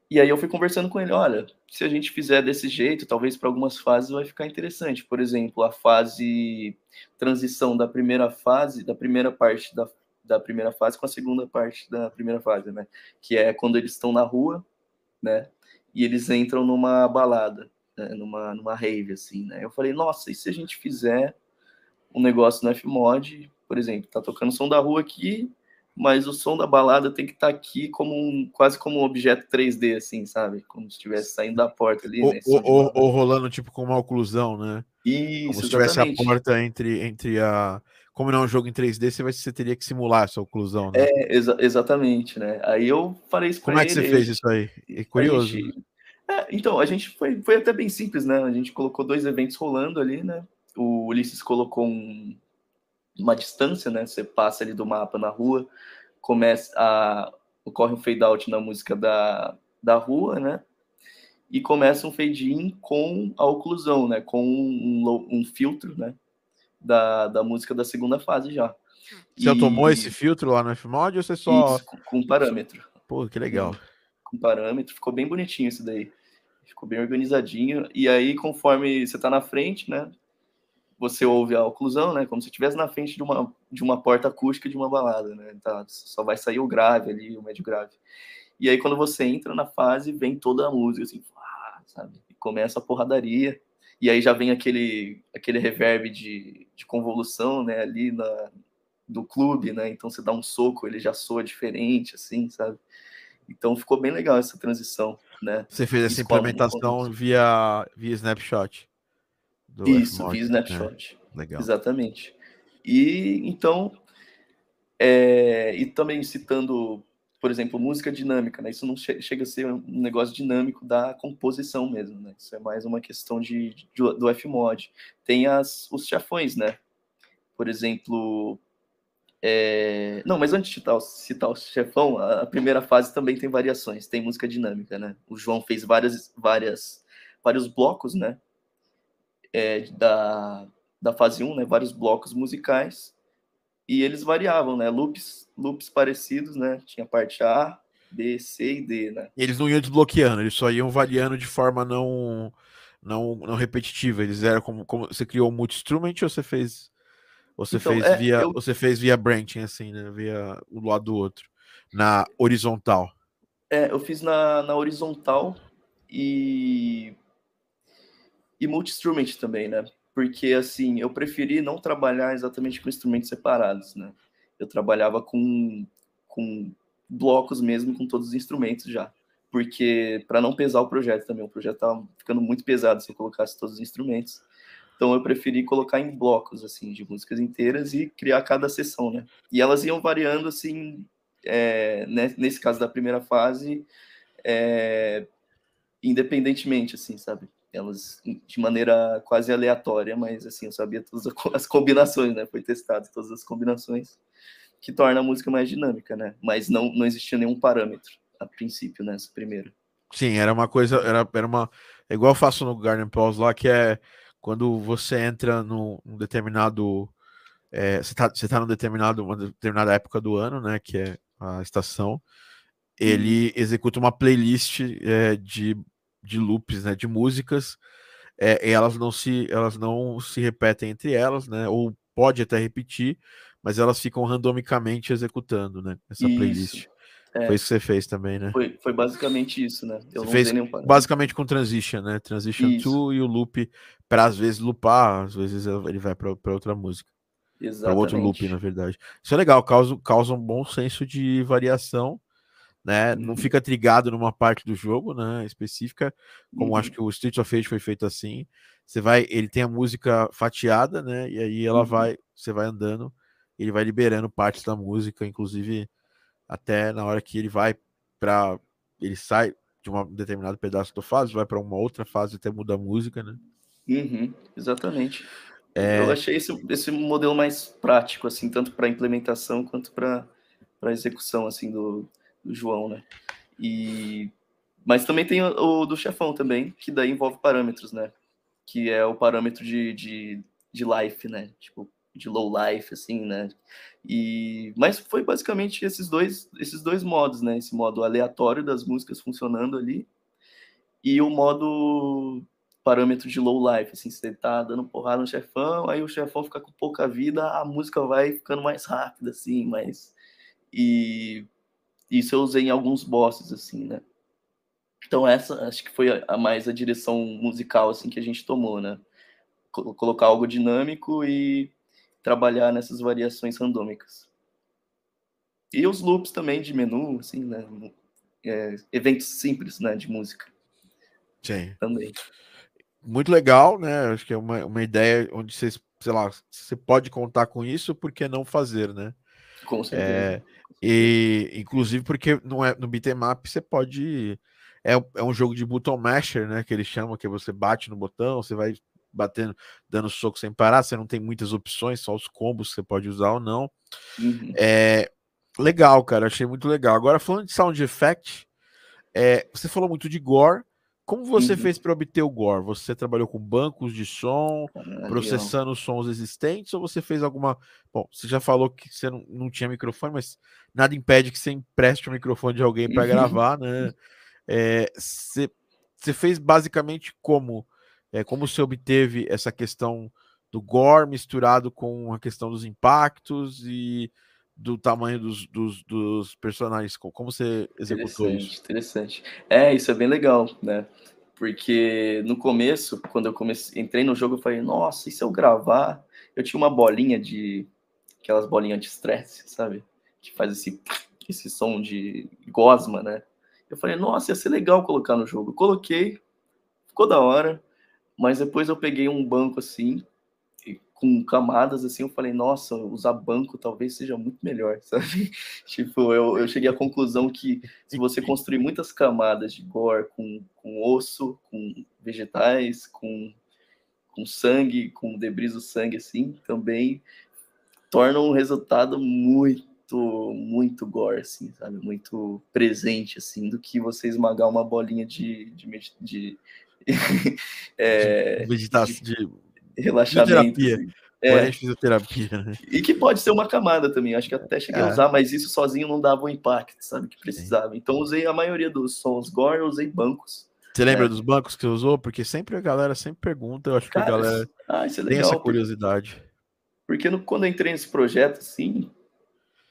E aí eu fui conversando com ele, olha, se a gente fizer desse jeito, talvez para algumas fases vai ficar interessante. Por exemplo, a fase transição da primeira fase, da primeira parte da, da primeira fase com a segunda parte da primeira fase, né? Que é quando eles estão na rua, né? E eles entram numa balada, né? numa, numa rave, assim, né? Eu falei, nossa, e se a gente fizer um negócio no Fmod, por exemplo, tá tocando som da rua aqui, mas o som da balada tem que estar tá aqui como um, quase como um objeto 3D, assim, sabe? Como se estivesse saindo da porta ali. Ou, né? ou, ou, rolando tipo com uma oclusão, né? Isso, como se tivesse a porta entre, entre a. Como não é um jogo em 3D, você, vai, você teria que simular essa oclusão, né? É, exa exatamente, né? Aí eu falei isso Como é que ele, você fez isso aí? É curioso. Gente... É, então, a gente foi, foi até bem simples, né? A gente colocou dois eventos rolando ali, né? O Ulisses colocou um, uma distância, né? Você passa ali do mapa na rua, começa a ocorre um fade out na música da, da rua, né? E começa um fade in com a oclusão, né? Com um, um filtro, né? Da, da música da segunda fase já. Você e... tomou esse filtro lá no Fmod ou você só. Isso, com parâmetro. Pô, que legal. Com parâmetro, ficou bem bonitinho isso daí. Ficou bem organizadinho. E aí, conforme você tá na frente, né? Você ouve a oclusão, né? Como se estivesse na frente de uma, de uma porta acústica de uma balada, né? Tá, só vai sair o grave ali, o médio grave. E aí, quando você entra na fase, vem toda a música, assim, sabe? E começa a porradaria. E aí já vem aquele, aquele reverb de, de convolução, né? Ali na, do clube, né? Então você dá um soco, ele já soa diferente, assim, sabe? Então ficou bem legal essa transição, né? Você fez essa implementação via, via Snapshot? Isso, via Snapshot. É, legal. Exatamente. E então, é, e também citando, por exemplo, música dinâmica, né? Isso não che chega a ser um negócio dinâmico da composição mesmo, né? Isso é mais uma questão de, de do Fmod. Tem as, os chafões, né? Por exemplo, é... Não, mas antes de citar, citar o chefão, a primeira fase também tem variações, tem música dinâmica, né? O João fez várias, várias, vários blocos, né? É, da, da fase 1, né, vários blocos musicais, e eles variavam, né, loops, loops parecidos, né, tinha parte A, B, C e D, né. Eles não iam desbloqueando, eles só iam variando de forma não não, não repetitiva, eles eram como, como você criou um multi-instrument ou você fez você então, fez é, via eu... você fez via branching assim, né, via um lado do outro, na horizontal. É, eu fiz na, na horizontal e e multi-instrument também, né? Porque, assim, eu preferi não trabalhar exatamente com instrumentos separados, né? Eu trabalhava com, com blocos mesmo, com todos os instrumentos já. Porque, para não pesar o projeto também, o projeto estava ficando muito pesado se eu colocasse todos os instrumentos. Então, eu preferi colocar em blocos, assim, de músicas inteiras e criar cada sessão, né? E elas iam variando, assim, é, né? nesse caso da primeira fase, é, independentemente, assim, sabe? Elas de maneira quase aleatória, mas assim, eu sabia todas as combinações, né? Foi testado todas as combinações que torna a música mais dinâmica, né? Mas não, não existia nenhum parâmetro a princípio nessa primeira. Sim, era uma coisa, era, era uma. É igual eu faço no Garden Pause lá, que é quando você entra num, determinado. É, você, tá, você tá num determinado, uma determinada época do ano, né? Que é a estação. ele uhum. executa uma playlist é, de, de loops, né, de músicas, é, e elas não se elas não se repetem entre elas, né, ou pode até repetir, mas elas ficam randomicamente executando, né, essa isso. playlist. É, foi isso que você fez também, né? Foi, foi basicamente isso, né? Eu você fez nenhum basicamente com transition, né? Transition 2 e o loop para às vezes loopar, às vezes ele vai para outra música. Para outro loop, na verdade. Isso é legal, causa, causa um bom senso de variação, né? Uhum. Não fica trigado numa parte do jogo, né? Específica, como uhum. acho que o Streets of Rage foi feito assim. Você vai, ele tem a música fatiada, né? E aí ela uhum. vai, você vai andando, ele vai liberando partes da música, inclusive até na hora que ele vai para ele sai de um determinado pedaço da fase, vai para uma outra fase até mudar a música, né? Uhum, exatamente. É... Eu achei esse, esse modelo mais prático, assim, tanto para implementação quanto para execução, assim, do, do João, né? E mas também tem o, do chefão também, que daí envolve parâmetros, né? Que é o parâmetro de, de, de life, né? Tipo, de low life, assim, né? E, mas foi basicamente esses dois, esses dois modos, né? Esse modo aleatório das músicas funcionando ali e o modo parâmetro de low life, assim, você tá dando porrada no chefão, aí o chefão fica com pouca vida, a música vai ficando mais rápida, assim, mas... E isso eu usei em alguns bosses, assim, né? Então essa, acho que foi a, a mais a direção musical, assim, que a gente tomou, né? Colocar algo dinâmico e trabalhar nessas variações randômicas. E os loops também de menu, assim, né? É, eventos simples, né, de música. Sim. Também. Muito legal, né? Acho que é uma, uma ideia onde você, sei lá, você pode contar com isso, por que não fazer, né? Com certeza. É, e, inclusive porque não é, no beatmap você pode... É, é um jogo de button masher, né? Que eles chamam, que você bate no botão, você vai batendo, dando soco sem parar, você não tem muitas opções, só os combos que você pode usar ou não. Uhum. É legal, cara, achei muito legal. Agora, falando de sound effect, é, você falou muito de gore. Como você uhum. fez para obter o gore? Você trabalhou com bancos de som, ah, processando sons existentes, ou você fez alguma. Bom, você já falou que você não, não tinha microfone, mas nada impede que você empreste o microfone de alguém para uhum. gravar, né? É, você, você fez basicamente como é, como você obteve essa questão do gore misturado com a questão dos impactos e do tamanho dos, dos, dos personagens, como você executou interessante, isso? Interessante. É, isso é bem legal, né? Porque no começo, quando eu comecei, entrei no jogo, eu falei, nossa, e se eu gravar? Eu tinha uma bolinha de. aquelas bolinhas de estresse, sabe? Que faz esse, esse som de gosma, né? Eu falei, nossa, ia ser legal colocar no jogo. Coloquei, ficou da hora. Mas depois eu peguei um banco assim, com camadas assim, eu falei, nossa, usar banco talvez seja muito melhor, *laughs* sabe? tipo, eu, eu cheguei à conclusão que se você construir muitas camadas de gore com, com osso, com vegetais, com, com sangue, com debris do sangue, assim, também torna um resultado muito muito gore, assim, sabe? Muito presente, assim, do que você esmagar uma bolinha de, de, de, *laughs* é, meditação, de, de relaxamento. Terapia. Assim. É. fisioterapia, né? E que pode ser uma camada também. Acho que até cheguei é. a usar, mas isso sozinho não dava o impacto, sabe? Que precisava. Então usei a maioria dos sons gore, usei bancos. Você lembra é. dos bancos que você usou? Porque sempre a galera sempre pergunta, eu acho Cara, que a galera ah, é tem essa curiosidade. Porque no, quando eu entrei nesse projeto, assim,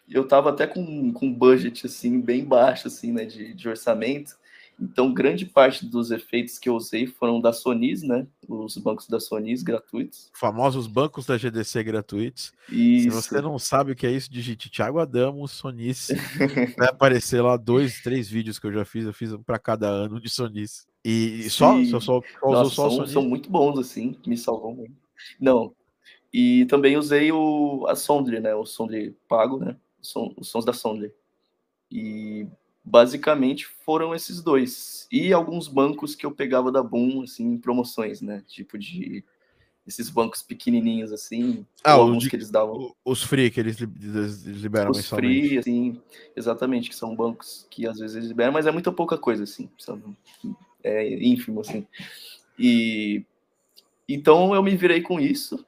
eu tava até com, com um budget, assim, bem baixo, assim, né, de, de orçamento. Então, grande parte dos efeitos que eu usei foram da Sonis, né? Os bancos da Sonis gratuitos. Famosos bancos da GDC gratuitos. Isso. Se você não sabe o que é isso, digite Thiago Adamo, Sonis. *laughs* Vai aparecer lá dois, três vídeos que eu já fiz. Eu fiz um para cada ano de Sonis. E, e só, só, só, Nossa, só são, são, muito bons, assim. Me salvam muito. Não. E também usei o, a Sondre, né? O Sondre pago, né? Os sons da Sondre. E basicamente foram esses dois. E alguns bancos que eu pegava da Boom, assim, em promoções, né? Tipo de esses bancos pequenininhos, assim. Ah, alguns de, que eles davam. Os free que eles liberam Os free, assim, exatamente, que são bancos que às vezes eles liberam, mas é muito pouca coisa, assim. É ínfimo, assim. E então eu me virei com isso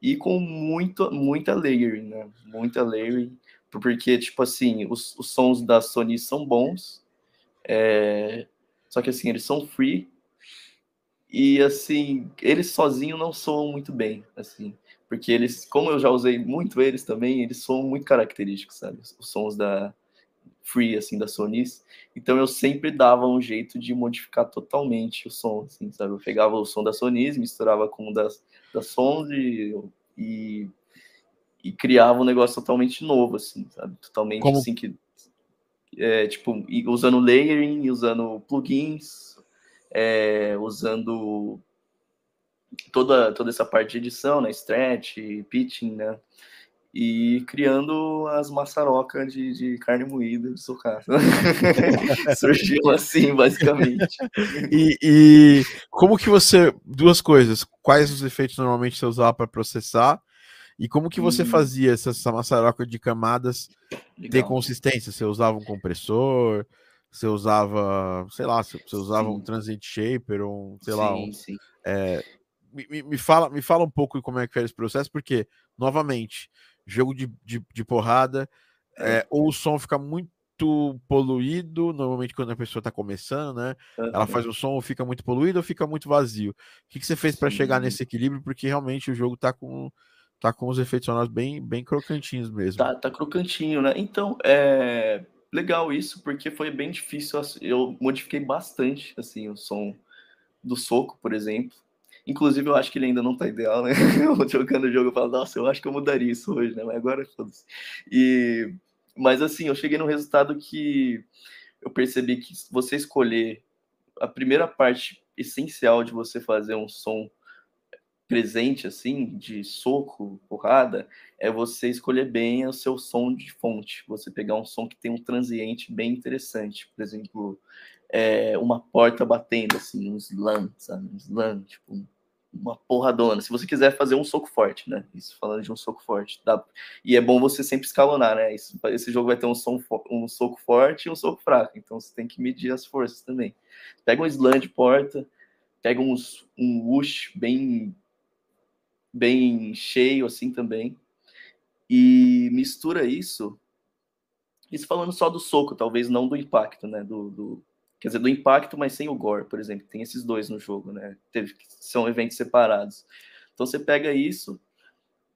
e com muito, muita layering, né? Muita layering porque, tipo assim, os, os sons da Sony são bons, é, só que assim, eles são free, e assim, eles sozinhos não soam muito bem, assim, porque eles, como eu já usei muito eles também, eles são muito característicos, sabe? Os sons da free, assim, da Sony. Então eu sempre dava um jeito de modificar totalmente o som, assim, sabe? Eu pegava o som da Sony, misturava com o das, da Sound e, e, e, criava um negócio totalmente novo, assim, sabe? Totalmente Como... assim que. É, tipo, usando layering, usando plugins, é, usando toda, toda essa parte de edição, né, stretch, pitching, né, e criando as maçarocas de, de carne moída de sucata. *laughs* Surgiu assim, basicamente. E, e, como que você... Duas coisas. Quais os efeitos normalmente você usava para processar? E como que você hum. fazia essa, essa maçaroca de camadas Legal. ter consistência? Você usava um compressor? você usava, sei lá, você usava sim. um Transit Shaper ou um, sei sim, lá, um, sim. É, me, me, fala, me fala um pouco como é que foi esse processo, porque, novamente, jogo de, de, de porrada, é. É, ou o som fica muito poluído, normalmente quando a pessoa está começando, né? Uhum. Ela faz o som ou fica muito poluído ou fica muito vazio. O que, que você fez para chegar nesse equilíbrio? Porque realmente o jogo está com tá com os efeitos sonoros bem, bem crocantinhos mesmo. Tá, tá crocantinho, né? Então, é legal isso, porque foi bem difícil. Eu modifiquei bastante assim o som do soco, por exemplo. Inclusive, eu acho que ele ainda não tá ideal, né? *laughs* Eu jogando o jogo, eu falo, nossa, eu acho que eu mudaria isso hoje, né? Mas agora foda-se. E... Mas assim, eu cheguei no resultado que eu percebi que você escolher a primeira parte essencial de você fazer um som presente, assim, de soco, porrada, é você escolher bem o seu som de fonte. Você pegar um som que tem um transiente bem interessante. Por exemplo, é, uma porta batendo, assim, um slam, sabe? Um slam, tipo, uma porradona. Se você quiser fazer um soco forte, né? Isso falando de um soco forte. Dá... E é bom você sempre escalonar, né? Isso, esse jogo vai ter um, som, um soco forte e um soco fraco. Então você tem que medir as forças também. Pega um slam de porta, pega uns, um whoosh bem bem cheio assim também. E mistura isso. Isso falando só do soco, talvez não do impacto, né? Do, do, quer dizer, do impacto, mas sem o gore, por exemplo. Tem esses dois no jogo, né? Teve, são eventos separados. Então você pega isso,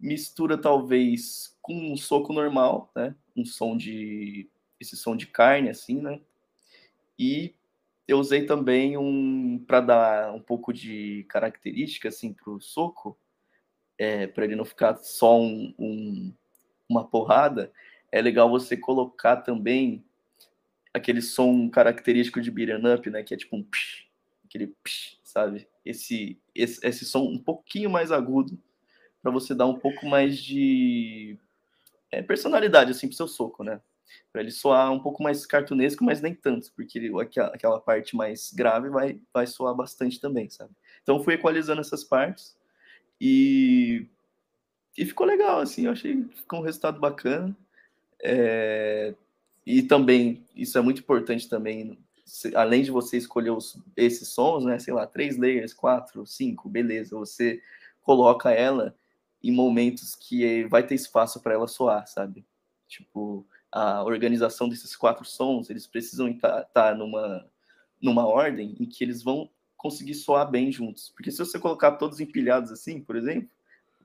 mistura talvez com um soco normal, né? Um som de esse som de carne assim, né? E eu usei também um para dar um pouco de característica assim para o soco é, para ele não ficar só um, um, uma porrada, é legal você colocar também aquele som característico de beat'em up, né? Que é tipo um psh, aquele psh, sabe? Esse, esse, esse som um pouquinho mais agudo para você dar um pouco mais de é, personalidade assim pro seu soco, né? Para ele soar um pouco mais cartunesco, mas nem tanto, porque ele, aquela, aquela parte mais grave vai, vai soar bastante também, sabe? Então fui equalizando essas partes e, e ficou legal, assim, eu achei que ficou um resultado bacana. É, e também, isso é muito importante também, além de você escolher os, esses sons, né, sei lá, três layers, quatro, cinco, beleza, você coloca ela em momentos que vai ter espaço para ela soar, sabe? Tipo, a organização desses quatro sons, eles precisam estar tá, tá numa, numa ordem em que eles vão conseguir soar bem juntos. Porque se você colocar todos empilhados assim, por exemplo,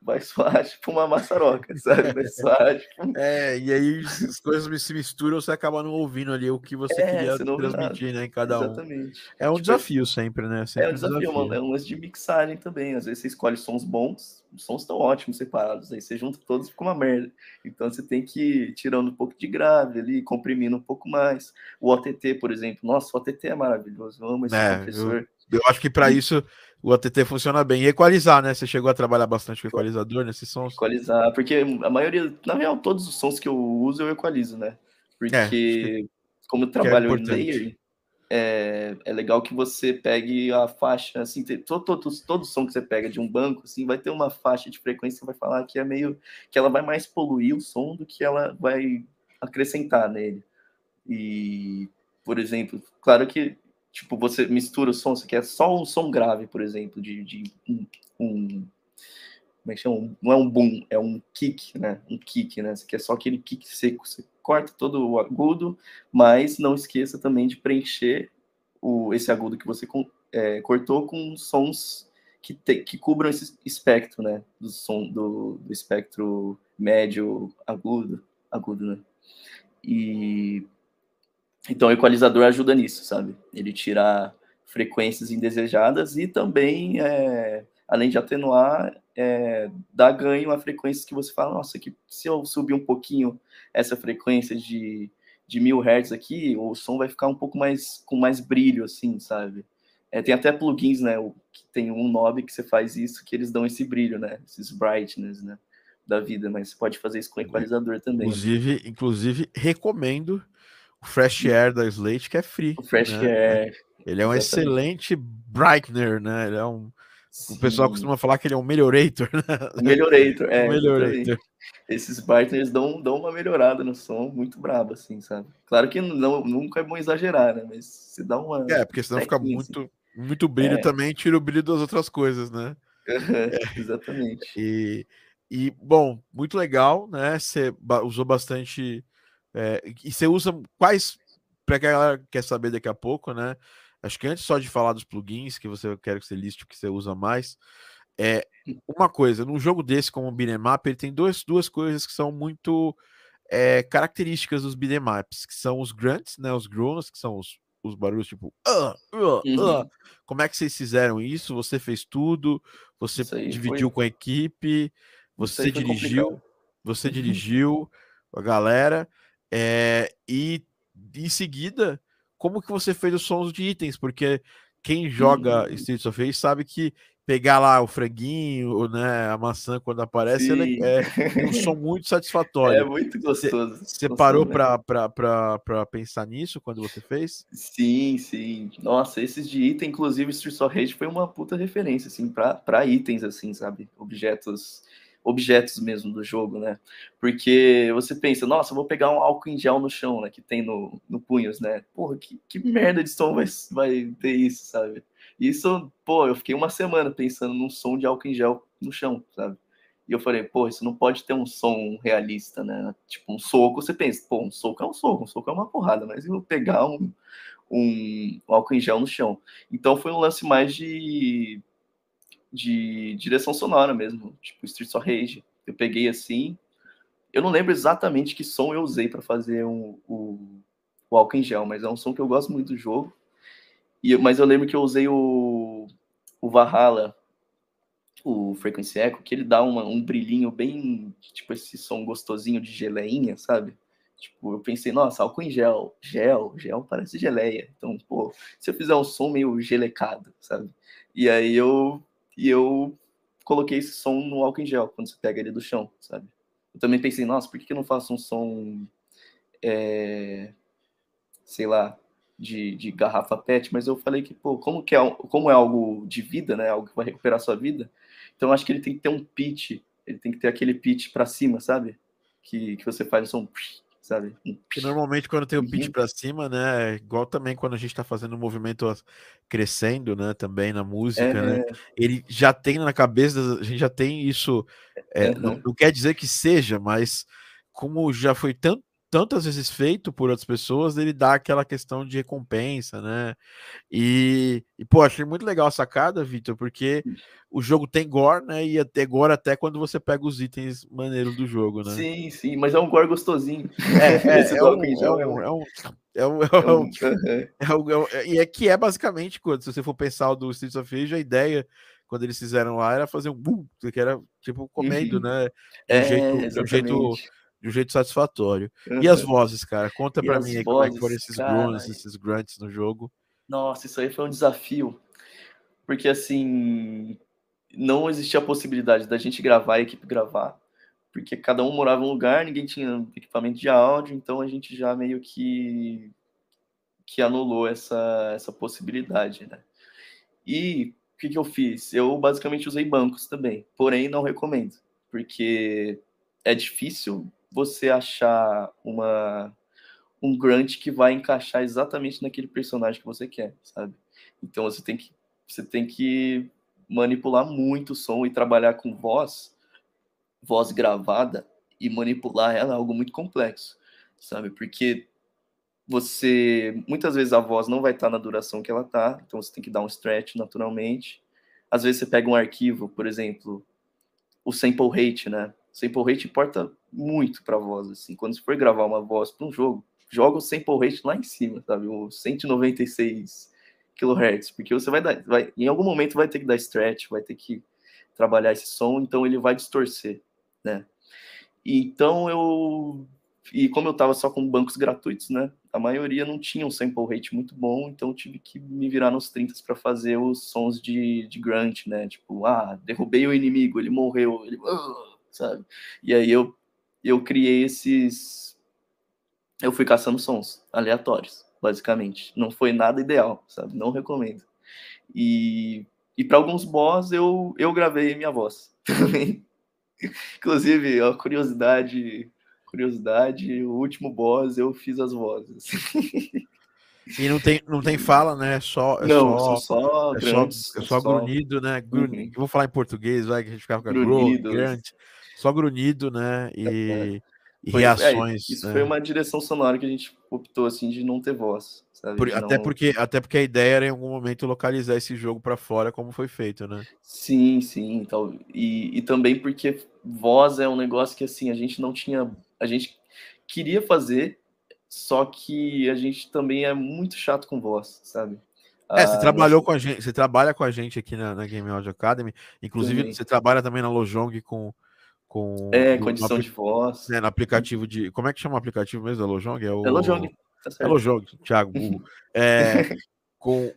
vai soar *laughs* tipo uma maçaroca, sabe? Vai *laughs* soar tipo... É, e aí as coisas se misturam, você acaba não ouvindo ali o que você é, queria você transmitir, né, em cada Exatamente. um. É um tipo, desafio sempre, né? Sempre é um desafio, desafio. é um lance de mixagem também. Às vezes você escolhe sons bons, os sons estão ótimos separados, aí você junta todos fica uma merda. Então você tem que ir tirando um pouco de grave ali, comprimindo um pouco mais. O OTT, por exemplo, nossa, o OTT é maravilhoso, eu amo esse é, professor. Eu eu acho que para isso o OTT funciona bem. E equalizar, né? Você chegou a trabalhar bastante com equalizador nesses sons? Equalizar, porque a maioria, na real, todos os sons que eu uso eu equalizo, né? Porque é, como eu trabalho é em layer, é, é legal que você pegue a faixa, assim, todo, todo, todo som que você pega de um banco, assim, vai ter uma faixa de frequência que vai falar que é meio, que ela vai mais poluir o som do que ela vai acrescentar nele. E, por exemplo, claro que tipo, você mistura o som, você quer só um som grave, por exemplo, de, de um, um, como é que chama? Não é um boom, é um kick, né? Um kick, né? Você quer só aquele kick seco. Você corta todo o agudo, mas não esqueça também de preencher o, esse agudo que você é, cortou com sons que, te, que cubram esse espectro, né? Do som do, do espectro médio agudo, agudo, né? E então o equalizador ajuda nisso, sabe? Ele tira frequências indesejadas e também, é, além de atenuar, é, dá ganho a frequências que você fala, nossa, que se eu subir um pouquinho essa frequência de, de mil hertz aqui, o som vai ficar um pouco mais com mais brilho, assim, sabe? É, tem até plugins, né? O, que tem um knob que você faz isso, que eles dão esse brilho, né? Esses brightness, né? Da vida, mas você pode fazer isso com equalizador também. Inclusive, inclusive recomendo o Fresh Air da Slate, que é free. O Fresh né? Air. Ele é um exatamente. excelente brightener, né? Ele é um Sim. O pessoal costuma falar que ele é um melhorator, né? Melhorator, é. *laughs* Melhorator. Esses partners dão, dão uma melhorada no som muito brabo, assim, sabe? Claro que não, nunca é bom exagerar, né? Mas se dá uma. É, porque senão fica muito, assim. muito brilho é. também, tira o brilho das outras coisas, né? *laughs* é. Exatamente. E, e, bom, muito legal, né? Você usou bastante. É, e você usa quais. Para quem quer saber daqui a pouco, né? Acho que antes só de falar dos plugins que você quer que você liste o que você usa mais, é uma coisa, num jogo desse como o beat'em up, ele tem duas, duas coisas que são muito é, características dos beat'em ups, que são os grunts, né, os groans, que são os, os barulhos tipo uh, uh, uhum. como é que vocês fizeram isso? Você fez tudo, você dividiu foi... com a equipe, você dirigiu, você uhum. dirigiu a galera, é, e em seguida como que você fez os sons de itens, porque quem joga uhum. Streets of Rage sabe que pegar lá o franguinho, né, a maçã quando aparece, é, é, um *laughs* som muito satisfatório. É muito gostoso. Você parou para pensar nisso quando você fez? Sim, sim. Nossa, esses de item, inclusive Streets of Rage foi uma puta referência, assim, para itens, assim, sabe? Objetos objetos mesmo do jogo, né? Porque você pensa, nossa, vou pegar um álcool em gel no chão, né? Que tem no, no punhos, né? Porra, que, que merda de som vai, vai ter isso, sabe? Isso, pô, eu fiquei uma semana pensando num som de álcool em gel no chão, sabe? E eu falei, pô, isso não pode ter um som realista, né? Tipo, um soco, você pensa, pô, um soco é um soco, um soco é uma porrada, mas eu vou pegar um, um, um álcool em gel no chão. Então foi um lance mais de de direção sonora mesmo, tipo Streets of Rage. Eu peguei assim, eu não lembro exatamente que som eu usei para fazer um, o, o álcool em gel, mas é um som que eu gosto muito do jogo. E, mas eu lembro que eu usei o, o Valhalla, o Frequency Echo, que ele dá uma, um brilhinho bem, tipo esse som gostosinho de geleinha, sabe? Tipo, eu pensei, nossa, álcool em gel, gel, gel parece geleia. Então, pô, se eu fizer um som meio gelecado, sabe? E aí eu e eu coloquei esse som no álcool em gel, quando você pega ele do chão, sabe? Eu também pensei, nossa, por que, eu não faço um som, é, sei lá, de, de garrafa PET? Mas eu falei que, pô, como, que é, como é algo de vida, né? Algo que vai recuperar sua vida, então acho que ele tem que ter um pitch, ele tem que ter aquele pitch para cima, sabe? Que, que você faz um som sabe? Normalmente quando tem o pitch uhum. para cima, né? Igual também quando a gente está fazendo um movimento crescendo, né? Também na música, é, né? Ele já tem na cabeça, a gente já tem isso. É, não, não, quer dizer que seja, mas como já foi tanto tantas vezes feito por outras pessoas, ele dá aquela questão de recompensa, né? E, e pô, achei muito legal a sacada, Vitor, porque o jogo tem gore, né? E até gore até quando você pega os itens maneiros do jogo, né? Sim, sim, mas é um gore gostosinho. É, *laughs* é, é, um, é, um, é, um, é um, é um, e é que é basicamente quando se você for pensar o do Streets of Rage, a ideia quando eles fizeram lá era fazer um boom, que era tipo comendo, uhum. né? De um é, jeito, de um jeito de um jeito satisfatório. Uhum. E as vozes, cara? Conta para mim aí como é que foram esses grunts, esses grunts no jogo. Nossa, isso aí foi um desafio. Porque assim, não existia a possibilidade da gente gravar, a equipe gravar, porque cada um morava em um lugar, ninguém tinha equipamento de áudio, então a gente já meio que que anulou essa essa possibilidade, né? E o que, que eu fiz? Eu basicamente usei bancos também, porém não recomendo, porque é difícil você achar uma um grunt que vai encaixar exatamente naquele personagem que você quer, sabe? Então você tem que você tem que manipular muito o som e trabalhar com voz, voz gravada e manipular ela é algo muito complexo, sabe? Porque você muitas vezes a voz não vai estar na duração que ela tá, então você tem que dar um stretch naturalmente. Às vezes você pega um arquivo, por exemplo, o sample rate, né? Sample rate importa muito para voz assim. Quando você for gravar uma voz para um jogo, joga o sample rate lá em cima, sabe? O 196 kHz, porque você vai dar, vai, em algum momento vai ter que dar stretch, vai ter que trabalhar esse som, então ele vai distorcer, né? Então eu e como eu estava só com bancos gratuitos, né? A maioria não tinha um sample rate muito bom, então tive que me virar nos 30 para fazer os sons de, de grunt, né? Tipo, ah, derrubei o inimigo, ele morreu, ele, uh, sabe? E aí eu eu criei esses eu fui caçando sons aleatórios, basicamente. Não foi nada ideal, sabe? Não recomendo. E e para alguns boss eu eu gravei minha voz *laughs* também. Inclusive, a curiosidade, curiosidade, o último boss eu fiz as vozes. *laughs* E não tem, não tem fala, né? É só, é não, só, só, é grandes, só, é só, só grunhido, né? Grunhido. Uhum. Vou falar em português, vai, que a gente ficava com Grunhidos. grande. Só grunhido, né? E, e Foi- reações. é, isso né? foi uma direção sonora que a gente optou assim de não ter voz, sabe? Por- De até, não- porque, até porque a ideia era em algum momento localizar esse jogo pra fora, como foi feito, né? Sim, sim, tal. E, e também porque voz é um negócio que assim a gente não tinha, a gente queria fazer, só que a gente também é muito chato com voz, sabe? É, você Ah, trabalhou nossa, com a gente, você trabalha com a gente aqui na, na Game Audio Academy, inclusive Também. você trabalha também na Lojong com, com É, condição de voz. né, no aplicativo de. Como é que chama o aplicativo mesmo da Lojong? É o É Lojong, tá certo. Lojong, Thiago. *laughs* É, com,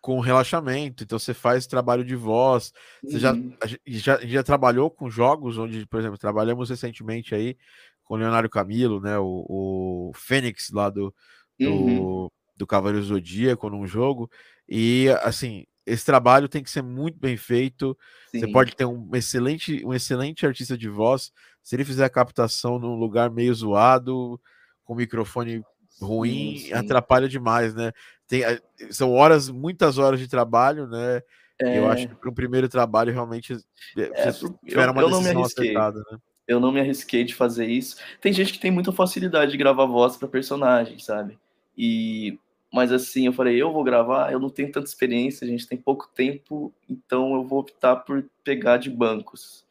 com relaxamento, então você faz trabalho de voz. Você já, Uhum. gente já, já trabalhou com jogos onde, por exemplo, trabalhamos recentemente aí com o Leonardo Camilo, né? O, o Fênix lá do, do, Uhum. do Cavaleiro Zodíaco num jogo. E assim, esse trabalho tem que ser muito bem feito. Você Sim. pode ter um excelente, um excelente artista de voz. Se ele fizer a captação num lugar meio zoado, com microfone ruim, Sim, sim. atrapalha demais, né? Tem, a- são horas, muitas horas de trabalho, né? E eu acho É, que para o primeiro trabalho realmente eh, é, tiveram eu, uma eu me decisão acertada, né? eu não me arrisquei de fazer isso. Tem gente que tem muita facilidade de gravar voz para personagem, sabe? E mas assim, eu falei, eu vou gravar, eu não tenho tanta experiência, a gente tem pouco tempo, então eu vou optar por pegar de bancos.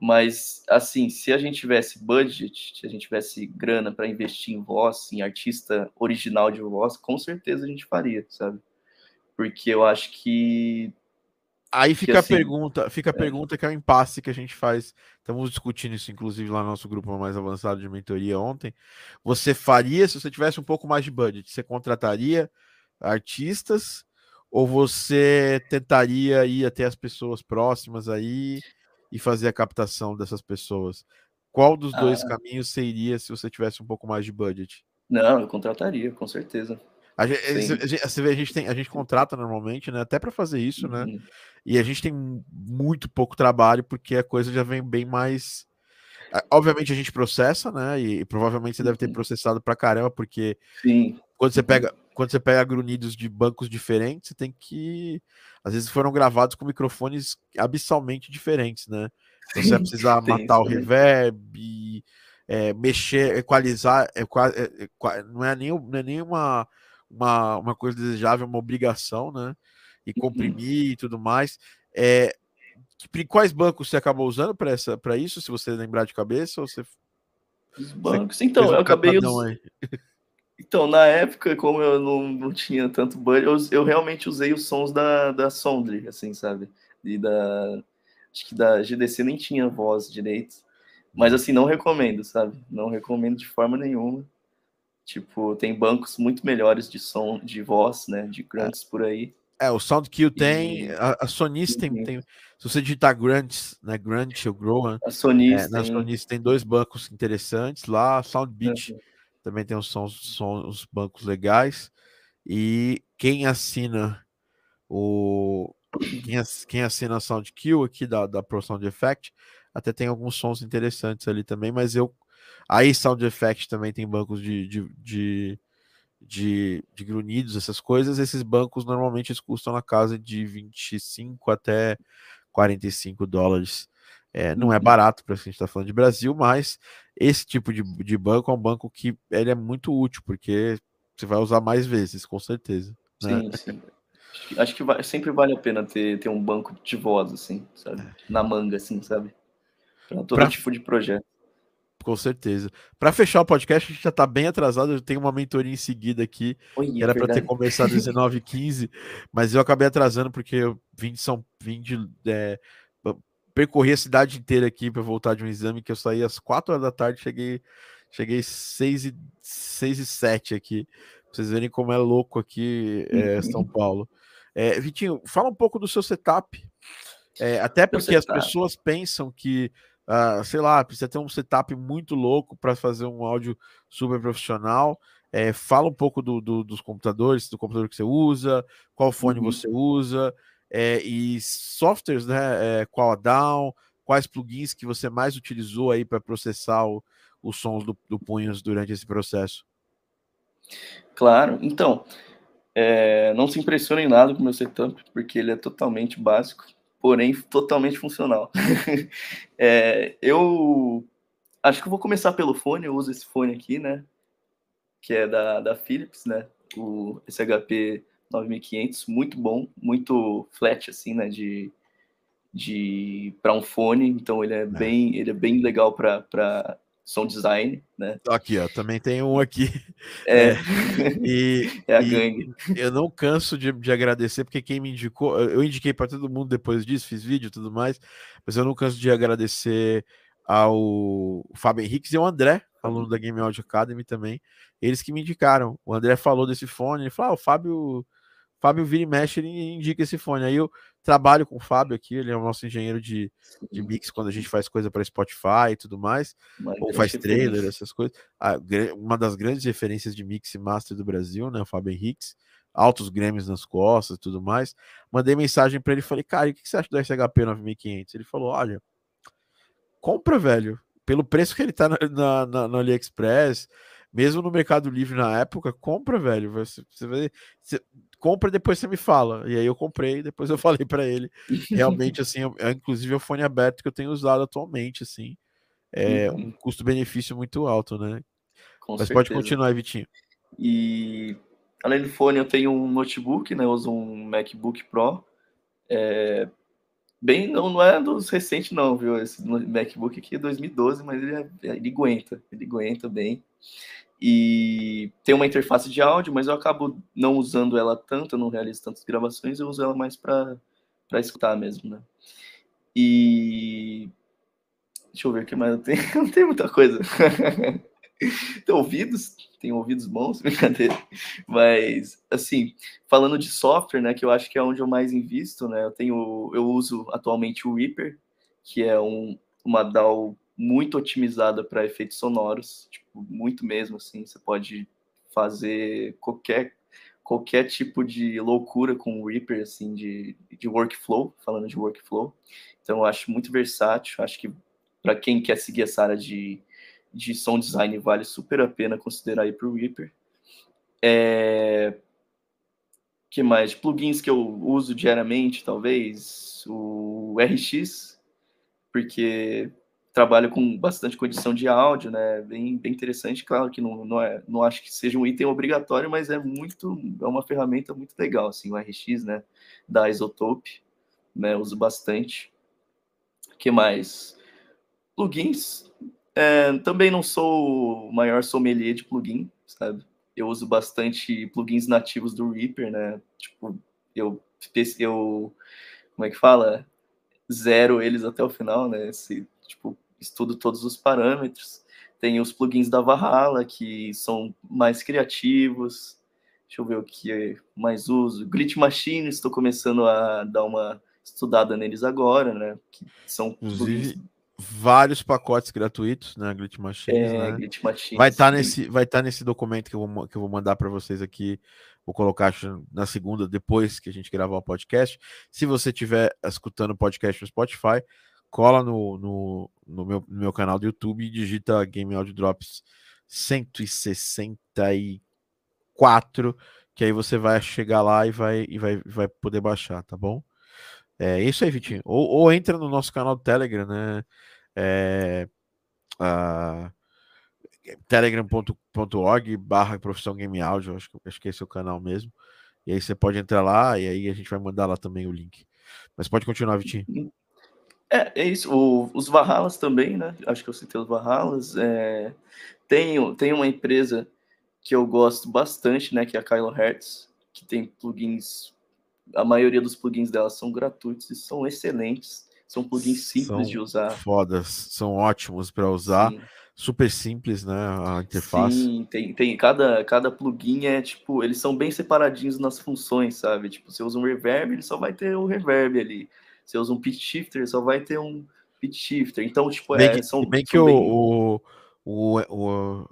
Mas assim, se a gente tivesse budget, se a gente tivesse grana para investir em voz, em artista original de voz, com certeza a gente faria, sabe? Porque eu acho que Aí fica a assim, pergunta, fica a pergunta que é o impasse que a gente faz. Estamos discutindo isso, inclusive, lá no nosso grupo mais avançado de mentoria ontem. Você faria, se você tivesse um pouco mais de budget, você contrataria artistas ou você tentaria ir até as pessoas próximas aí e fazer a captação dessas pessoas? Qual dos dois Ah. caminhos iria se você tivesse um pouco mais de budget? não, eu contrataria, com certeza. A gente, a gente- você vê, a gente tem, a gente contrata normalmente, né? Até para fazer isso, né? Uhum. E a gente tem muito pouco trabalho porque a coisa já vem bem mais. Obviamente a gente processa, né? E, provavelmente você deve ter Uhum. processado pra caramba, porque Sim, quando você Uhum. pega, quando você pega grunhidos de bancos diferentes, você tem que. Às vezes foram gravados com microfones abissalmente diferentes, né? Então você vai *laughs* precisar matar o reverb, é, mexer, equalizar. equa- é, equa- não é nem, não é nem uma, uma, coisa desejável, uma obrigação, né? E comprimir e tudo mais. É, que- quais bancos você acabou usando para isso, se você lembrar de cabeça? Ou você Os bancos. Então, fez um eu acabei. catadão us- aí? Então, na época, como eu não, não tinha tanto budget, eu, eu realmente usei os sons da, da Sondre, assim, sabe? E da. Acho que da GDC nem tinha voz direito. Mas, assim, não recomendo, sabe? Não recomendo de forma nenhuma. Tipo, tem bancos muito melhores de som, de voz, né? De grunts por aí. É, o SoundQ tem, E- a, a Sonis tem, Uhum. tem, se você digitar Grunts, né, Grunt ou Groan, A Sonis é, na tem. Sonis tem dois bancos interessantes lá, Soundbeat Uhum. também tem uns sons, uns bancos legais, e quem assina o quem, ass- quem assina a SoundQ aqui da, da Pro Sound Effect, até tem alguns sons interessantes ali também, mas eu aí Sound Effect também tem bancos de, de, de, de, de grunhidos, essas coisas, esses bancos normalmente custam na casa de 25 até 45 dólares. É, não é uhum. barato para a gente estar tá falando de Brasil, mas esse tipo de, de banco é um banco que ele é muito útil, porque você vai usar mais vezes, com certeza. Né? Sim, sim. Acho que vai, sempre vale a pena ter, ter um banco de voz, assim, sabe? É. Na manga, assim, sabe? Para todo pra... tipo de projeto. Com certeza. Para fechar o podcast, a gente já está bem atrasado. Eu tenho uma mentoria em seguida aqui. Oi, que era para ter começado às *laughs* 19h15, mas eu acabei atrasando porque eu vim de São vim de, é, percorri a cidade inteira aqui para voltar de um exame que eu saí às 4 horas da tarde, cheguei cheguei 6 e, 6 e 7 aqui. Pra vocês verem como é louco aqui é, São Paulo. É, Vitinho, fala um pouco do seu setup. É, até porque as pessoas pensam que, uh, sei lá, precisa ter um setup muito louco para fazer um áudio super profissional. É, fala um pouco do, do, dos computadores, do computador que você usa, qual fone uhum. você usa, é, e softwares, né? É, qual a down, quais plugins que você mais utilizou aí para processar o, os sons do, do Punhos durante esse processo. Claro, então, é, não se impressionem nada com o meu setup, porque ele é totalmente básico, porém totalmente funcional. *laughs* é, eu acho que eu vou começar pelo fone, eu uso esse fone aqui, né? Que é da, da Philips, né? O SHP 9500, muito bom, muito flat, assim, né? De, de para um fone, então ele é, é. bem, ele é bem legal para som design, né? Aqui, ó, também tem um aqui. *laughs* É, é e, *laughs* é a gangue. eu não canso de, de, agradecer, porque quem me indicou, eu indiquei para todo mundo depois disso, fiz vídeo e tudo mais, mas eu não canso de agradecer ao Fábio Henriques e ao André, aluno da Game Audio Academy também, eles que me indicaram. O André falou desse fone, ele falou: ah, o Fábio Fábio vira e mexe, ele indica esse fone. Aí eu trabalho com o Fábio aqui, ele é o nosso engenheiro de, de mix quando a gente faz coisa para Spotify e tudo mais, Mas ou faz trailer, essas coisas. uma das grandes referências de mix e master do Brasil, né, o Fábio Henriques, altos Grêmios nas costas e tudo mais. Mandei mensagem para ele e falei, cara, o que você acha do SHP 9500? Ele falou, olha, compra, velho, pelo preço que ele tá na, na, na, no AliExpress, mesmo no Mercado Livre na época, compra, velho. Você, você vai, você, compra e depois você me fala. E aí eu comprei, depois eu *laughs* falei para ele. Realmente, assim, é inclusive é o fone aberto que eu tenho usado atualmente, assim. É uhum. um custo-benefício muito alto, né? Com Mas certeza. pode continuar, Vitinho. E além do fone, eu tenho um notebook, né? Eu uso um MacBook Pro. É... Bem, não, não é dos recentes, não, viu? Esse MacBook aqui é 2012, mas ele, é, ele aguenta, ele aguenta bem e tem uma interface de áudio, mas eu acabo não usando ela tanto, eu não realizo tantas gravações, eu uso ela mais para escutar mesmo, né? E deixa eu ver o que mais eu tenho. *laughs* Não tem muita coisa. *laughs* tem ouvidos, tem ouvidos bons, *laughs* brincadeira. Mas assim, falando de software, né, que eu acho que é onde eu mais invisto, né? Eu tenho, eu uso atualmente o Reaper, que é um, uma DAW muito otimizada para efeitos sonoros, tipo, muito mesmo, assim, você pode fazer qualquer qualquer tipo de loucura com o Reaper, assim, de, de workflow, falando de workflow. Então, eu acho muito versátil, acho que para quem quer seguir essa área de, de som design, vale super a pena considerar ir para o Reaper. É... que mais? Plugins que eu uso diariamente, talvez, o RX, porque trabalho com bastante condição de áudio, né? Bem, bem interessante. Claro que não, não, é, não acho que seja um item obrigatório, mas é muito, é uma ferramenta muito legal, assim, o RX, né? Da Isotope, né? Uso bastante. Que mais? Plugins. É, também não sou o maior sommelier de plugin, sabe? Eu uso bastante plugins nativos do Reaper, né? Tipo, eu, eu como é que fala? Zero eles até o final, né? Esse, tipo, estudo todos os parâmetros. Tem os plugins da Valhalla, que são mais criativos. Deixa eu ver o que mais uso. Glitch Machine, estou começando a dar uma estudada neles agora, né? Que são Inclusive, plugins... vários pacotes gratuitos, né? Glitch Machine. É, né? Machine. Vai estar tá nesse, vai tá nesse documento que eu, vou, que eu vou mandar para vocês aqui. Vou colocar na segunda, depois que a gente gravar o podcast. Se você estiver escutando o podcast no Spotify, cola no, no, no, meu, no meu canal do YouTube e digita Game Audio Drops 164 4, que aí você vai chegar lá e vai, e vai, vai poder baixar, tá bom? É isso aí, Vitinho. Ou, ou entra no nosso canal do Telegram, né? É, telegram.org barra profissão game áudio, acho, acho que esse é o canal mesmo. E aí você pode entrar lá e aí a gente vai mandar lá também o link. Mas pode continuar, Vitinho. É, é isso. O, os Valhalas também, né? Acho que eu citei os Valhalas. É, tem, tem uma empresa que eu gosto bastante, né? Que é a Kylo Hertz, que tem plugins. A maioria dos plugins dela são gratuitos e são excelentes. São plugins simples são de usar. Fodas, são ótimos para usar. Sim. Super simples, né? A interface. Sim, tem, tem cada, cada plugin é tipo, eles são bem separadinhos nas funções, sabe? Tipo, você usa um reverb, ele só vai ter o reverb ali. Você usa um pitch shifter, só vai ter um pitch shifter. Então, tipo, bem é, que, são. Bem são que bem... O, o, o,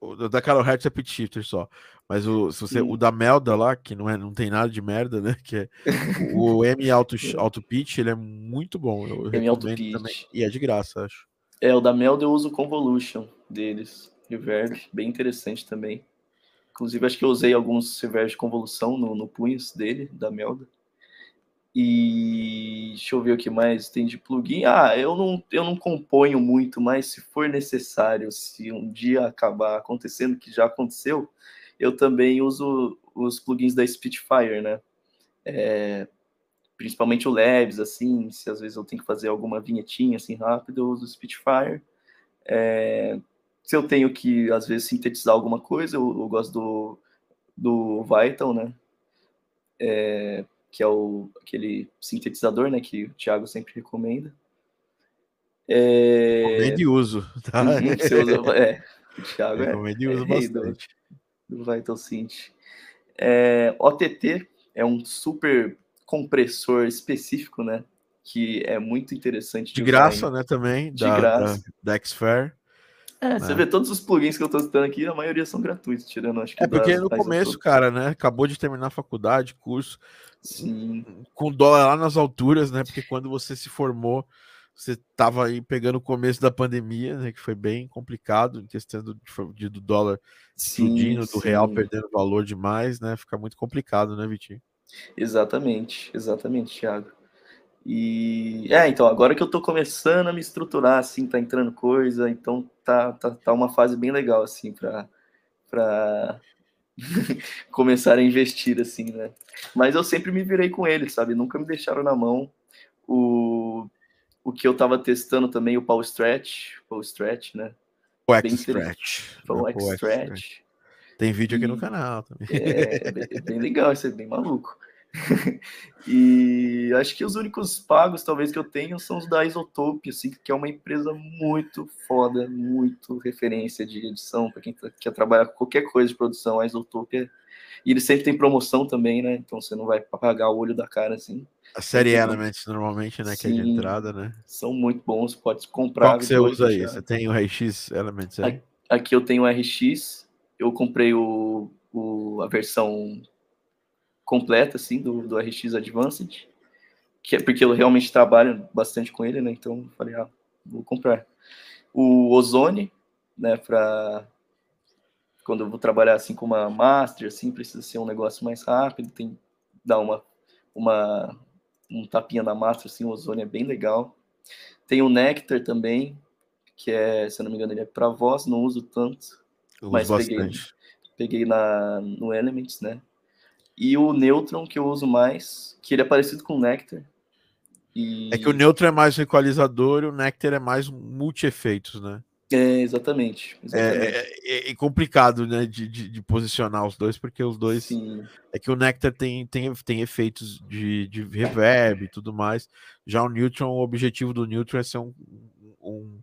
o, da Carol Hertz é pitch shifter só. Mas o, se você, o da Melda lá, que não, é, não tem nada de merda, né? Que é *laughs* o M Auto, Auto Pitch, ele é muito bom. Eu M Auto Pitch. Também, e é de graça, acho. É, o da Melda eu uso o Convolution deles. Reverb, bem interessante também. Inclusive, acho que eu usei alguns reverbs de convolução no, no punhos dele, da Melda. E deixa eu ver o que mais tem de plugin. Ah, eu não, eu não componho muito, mas se for necessário, se um dia acabar acontecendo, que já aconteceu, eu também uso os plugins da Spitfire, né? É, principalmente o Leves, assim, se às vezes eu tenho que fazer alguma vinhetinha assim rápido, eu uso o Spitfire. É, se eu tenho que, às vezes, sintetizar alguma coisa, eu, eu gosto do, do Vital, né? É, que é o, aquele sintetizador, né, que o Thiago sempre recomenda. É... Recomendo e uso, tá? Uhum, você usa, é, o Thiago Recomendo é, e uso é bastante. Do, do Vital Synth. É, OTT é um super compressor específico, né, que é muito interessante. De, de graça, né, também, de da, graça. Da, da. É, você vê todos os plugins que eu tô citando aqui, a maioria são gratuitos, tirando acho que. É porque no começo, cara, né? Acabou de terminar a faculdade, curso. Sim. Com dólar lá nas alturas, né? Porque quando você se formou, você tava aí pegando o começo da pandemia, né? Que foi bem complicado, em questão do, do dólar explodindo, do real perdendo valor demais, né? Fica muito complicado, né, Vitinho? Exatamente, exatamente, Thiago. E é, então, agora que eu tô começando a me estruturar, assim, tá entrando coisa, então tá, tá, tá uma fase bem legal, assim, para para *laughs* começar a investir, assim, né? Mas eu sempre me virei com eles, sabe? Nunca me deixaram na mão. O, o que eu tava testando também, o Power Stretch, Power Stretch, né? O X-Stretch. O X-Stretch. Tem vídeo aqui e, no canal também. É, é, bem, é bem legal, isso é bem maluco. *laughs* e acho que os únicos pagos, talvez, que eu tenho são os da Isotope, assim, que é uma empresa muito foda, muito referência de edição, para quem tá, quer trabalhar com qualquer coisa de produção, a Isotope é... E ele sempre tem promoção também, né? Então você não vai pagar o olho da cara, assim. A série Elements, normalmente, né? Sim, que é de entrada, né? São muito bons, pode comprar. Qual que você usa aí? Você tem o RX Elements aí? Aqui eu tenho o RX, eu comprei o, o, a versão completa, assim, do, do RX Advanced, que é porque eu realmente trabalho bastante com ele, né? Então falei, ah, vou comprar. O Ozone, né, para quando eu vou trabalhar assim com uma master, assim, precisa ser um negócio mais rápido, tem dar uma uma um tapinha na master, assim, o Ozone é bem legal. Tem o Nectar também, que é, se eu não me engano, ele é para voz, não uso tanto, eu mas peguei, peguei na no Elements, né? E o Neutron, que eu uso mais, que ele é parecido com o Nectar. E... É que o Neutron é mais um equalizador e o Nectar é mais multi-efeitos, né? É, exatamente. exatamente. É, é, é, complicado, né, de, de, de, posicionar os dois, porque os dois. Sim. É que o Nectar tem, tem, tem efeitos de, de reverb e tudo mais. Já o Neutron, o objetivo do Neutron é ser um, um,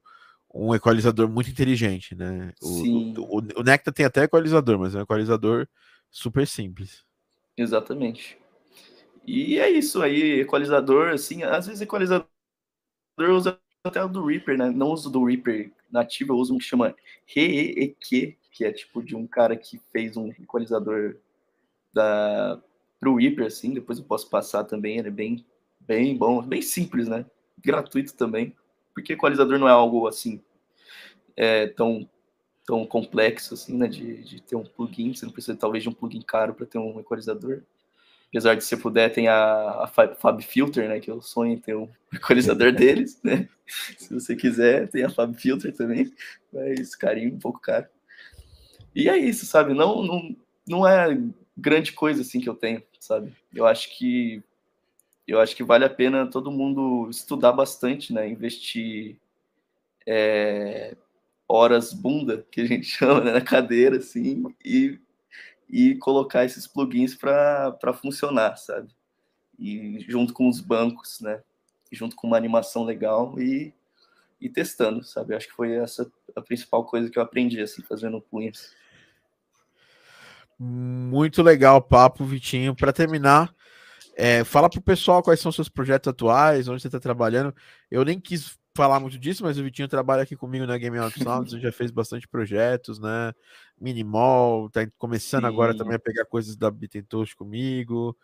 um equalizador muito inteligente, né? O, Sim. O, o, o Nectar tem até equalizador, mas é um equalizador super simples. Exatamente. E é isso aí, equalizador, assim, às vezes equalizador usa até o do Reaper, né? Não uso do Reaper nativo, eu uso um que chama REEQ, que é tipo de um cara que fez um equalizador da pro Reaper, assim, depois eu posso passar também, ele é bem, bem bom, bem simples, né? Gratuito também, porque equalizador não é algo assim é, tão tão complexo assim, né? De, de ter um plugin, você não precisa talvez de um plugin caro para ter um equalizador. Apesar de se puder, tem a, a Fab Filter, né? Que eu sonho em ter um *laughs* equalizador deles, né? Se você quiser, tem a Fab Filter também, mas carinho um pouco caro. E é isso, sabe? Não, não, não é grande coisa assim que eu tenho, sabe? Eu acho que eu acho que vale a pena todo mundo estudar bastante, né? Investir é, horas bunda, que a gente *laughs* chama, né? na cadeira, assim, e, e colocar esses plugins para funcionar, sabe? E junto com os bancos, né? Junto com uma animação legal e, e testando, sabe? Acho que foi essa a principal coisa que eu aprendi, assim, fazendo punhos. Muito legal o papo, Vitinho. Para terminar, é, fala pro pessoal quais são seus projetos atuais, onde você está trabalhando. Eu nem quis falar muito disso, mas o Vitinho trabalha aqui comigo na Game Out Sounds, já fez bastante projetos, né? Minimall, tá começando Sim. agora também a pegar coisas da Bitentoast comigo.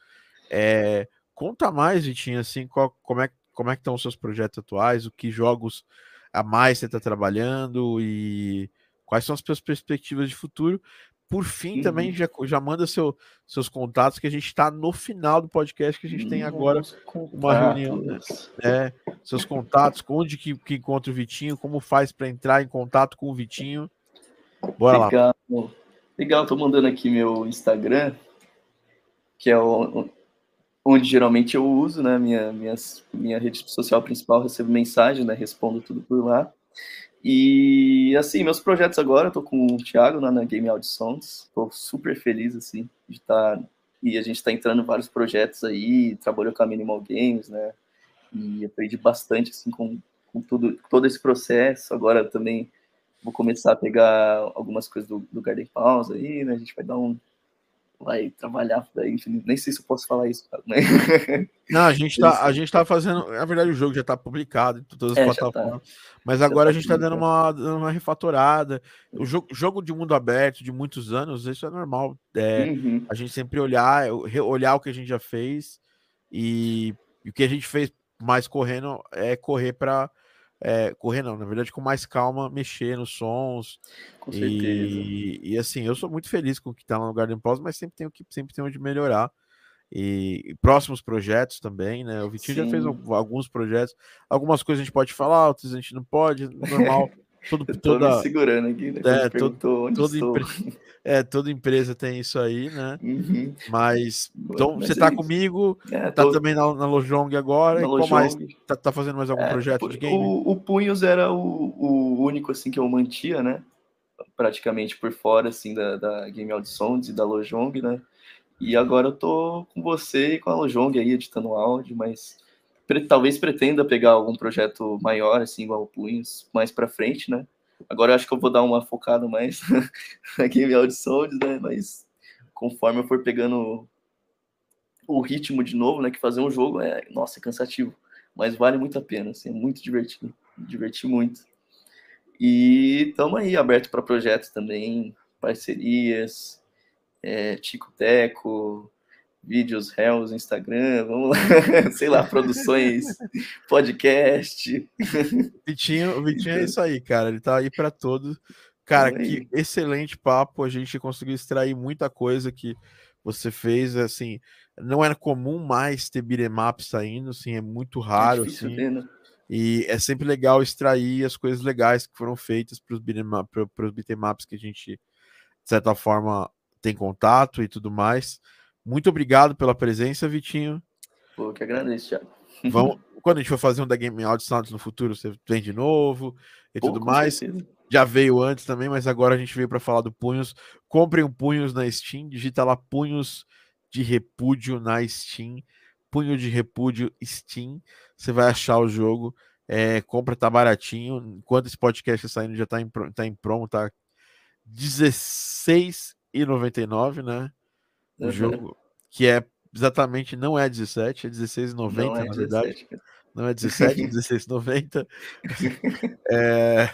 É, conta mais, Vitinho, assim, qual, como é, como é que estão os seus projetos atuais, o que jogos a mais você está trabalhando e quais são as suas perspectivas de futuro, por fim, uhum. também já, já manda seu, seus contatos, que a gente está no final do podcast, que a gente tem agora uma reunião. Né? É, seus contatos, onde que, que encontra o Vitinho, como faz para entrar em contato com o Vitinho. Bora Legal. lá. Legal, tô mandando aqui meu Instagram, que é o, onde geralmente eu uso, né? Minha, minha, minha rede social principal, recebo mensagem, né? Respondo tudo por lá. E, assim, meus projetos agora, eu tô com o Thiago lá na Game Audições, tô super feliz, assim, de estar... Tá, e a gente tá entrando em vários projetos aí, trabalhou com a Minimal Games, né? E aprendi bastante, assim, com, com tudo, todo esse processo. Agora também vou começar a pegar algumas coisas do, do Garden Pause aí, né? A gente vai dar um, vai trabalhar daí, nem sei se eu posso falar isso, cara, né? *laughs* Não, a gente tá, a gente tá fazendo, na verdade o jogo já tá publicado em todas as é, tá. plataformas, tá. mas agora tá a gente tá dando uma, uma refatorada, o jogo, jogo de mundo aberto de muitos anos, isso é normal, é, uhum. a gente sempre olhar, olhar o que a gente já fez e, e o que a gente fez mais correndo é correr para é, correr não, na verdade com mais calma, mexer nos sons. Com certeza. E, e assim, eu sou muito feliz com o que está no Garden Pause, mas sempre tem que sempre tem onde melhorar. E, e, próximos projetos também, né? O Vitinho Sim. já fez alguns projetos, algumas coisas a gente pode falar, outras a gente não pode, normal. *laughs* Todo, toda, segurando aqui, né? É, todo, toda, empre... é, toda empresa tem isso aí, né? Uhum. Mas, então, Mas você é comigo, é, tá tô... também na, na Lojong agora, na qual mais? Tá, tá, fazendo mais algum é, projeto de game? O, o Punhos era o, o, único, assim, que eu mantia, né? Praticamente por fora, assim, da, da Game Auditions e da Lojong, né? E agora eu tô com você e com a Lojong aí, editando áudio, mas talvez pretenda pegar algum projeto maior, assim, igual o Punhos, mais para frente, né? Agora eu acho que eu vou dar uma focada mais *laughs* aqui em audições, né? Mas conforme eu for pegando o ritmo de novo, né? Que fazer um jogo é, nossa, é cansativo, mas vale muito a pena, assim, é muito divertido, diverti muito. E estamos aí aberto para projetos também, parcerias, é, Tico Teco, vídeos réus, Instagram, vamos lá, *laughs* sei lá, produções, *laughs* podcast. Vitinho, o Vitinho é isso aí, cara, ele tá aí para todo. Cara, que excelente papo, a gente conseguiu extrair muita coisa que você fez, assim, não era comum mais ter beat'em up saindo, assim, é muito é raro, é assim. Ver, né? E é sempre legal extrair as coisas legais que foram feitas para os beat'em ups que a gente, de certa forma, tem contato e tudo mais. Muito obrigado pela presença, Vitinho. Pô, que agradeço, Thiago. *laughs* Vamos, quando a gente for fazer um da Game Audio Sounds no futuro, você vem de novo e Pô, tudo mais. Certeza. Já veio antes também, mas agora a gente veio para falar do Punhos. Comprem um Punhos na Steam, digita lá Punhos de Repúdio na Steam. Punho de Repúdio Steam. Você vai achar o jogo. É, compra, tá baratinho. Enquanto esse podcast está saindo, já tá em, tá em promo, tá R$16,99, né? O uhum. jogo, que é exatamente, não é 17, é 16,90 é na 17, verdade. Cara. Não é 17, é *laughs* 16,90. é...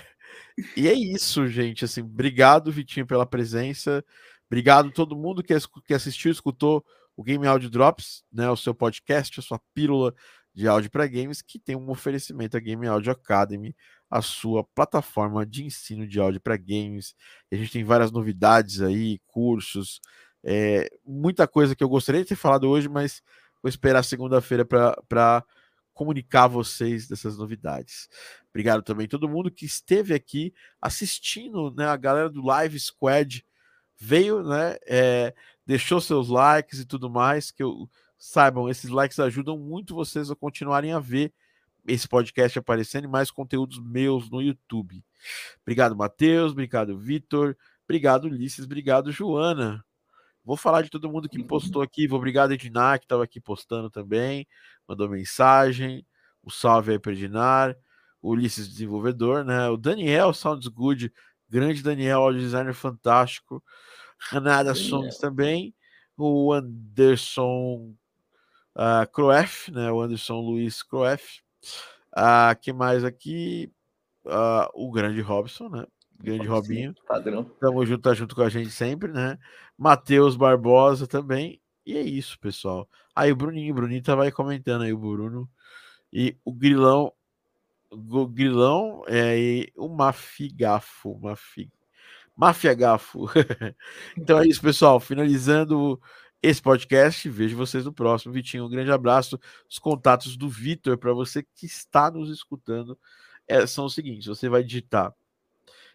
E é isso, gente. Assim, obrigado, Vitinho, pela presença. Obrigado a todo mundo que, que assistiu, escutou o Game Audio Drops, né, o seu podcast, a sua pílula de áudio para games, que tem um oferecimento a Game Audio Academy, a sua plataforma de ensino de áudio para games. A gente tem várias novidades aí, cursos, é, muita coisa que eu gostaria de ter falado hoje, mas vou esperar segunda-feira para comunicar a vocês dessas novidades. Obrigado também a todo mundo que esteve aqui assistindo, né? A galera do Live Squad veio, né? É, deixou seus likes e tudo mais, que eu saibam, esses likes ajudam muito vocês a continuarem a ver esse podcast aparecendo e mais conteúdos meus no YouTube. Obrigado, Matheus. Obrigado, Vitor. Obrigado, Ulisses. Obrigado, Joana. Vou falar de todo mundo que postou aqui. Vou obrigado, Edinar, que estava aqui postando também. Mandou mensagem. O salve aí para Edinar. O Ulisses, desenvolvedor, né? O Daniel Sounds Good. Grande Daniel, audio designer fantástico. Renata Songs também. O Anderson uh, Croef, né? O Anderson Luiz Croef. Uh, que mais aqui? Uh, o grande Robson, né? Grande Robinho. Padrão. Tamo junto, tá junto com a gente sempre, né? Matheus Barbosa também. E é isso, pessoal. Aí o Bruninho, o Bruninho tava aí comentando aí, o Bruno. E o Grilão, o Grilão é o Mafigafo, Mafig... Mafiagafo. *laughs* então é isso, pessoal. Finalizando esse podcast. Vejo vocês no próximo. Vitinho, um grande abraço. Os contatos do Vitor para você que está nos escutando é, são os seguintes: você vai digitar.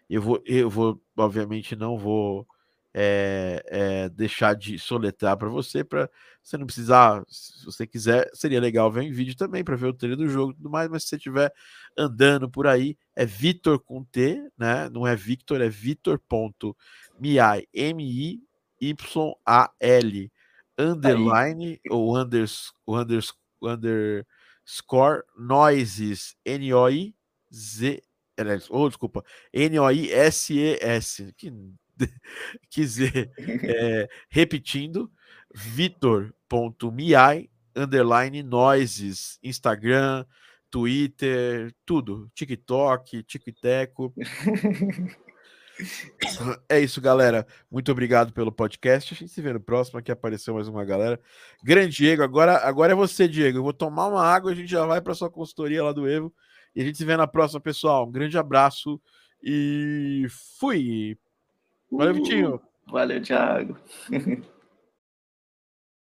Eu vou, eu vou, obviamente, não vou é, é, deixar de soletrar para você, para você não precisar, se você quiser, seria legal ver em vídeo também para ver o trailer do jogo e tudo mais, mas se você estiver andando por aí, é Vitor com T, né? Não é Victor, é Vitor.mi, M-I Y-A-L, underline, Aí. ou unders, unders, underscore, noises, N-O-I-Z, oh, desculpa, N-O-I-S-E-S, que, *laughs* Z, é, *laughs* repetindo, vitor.mi, underline, noises, Instagram, Twitter, tudo, TikTok, TikTeco. *laughs* É isso, galera. Muito obrigado pelo podcast. A gente se vê no próximo. Aqui apareceu mais uma galera. Grande Diego, agora, agora é você, Diego. Eu vou tomar uma água, a gente já vai para sua consultoria lá do Evo. E a gente se vê na próxima, pessoal. Um grande abraço e fui. Valeu, Vitinho. Valeu, Thiago. *laughs*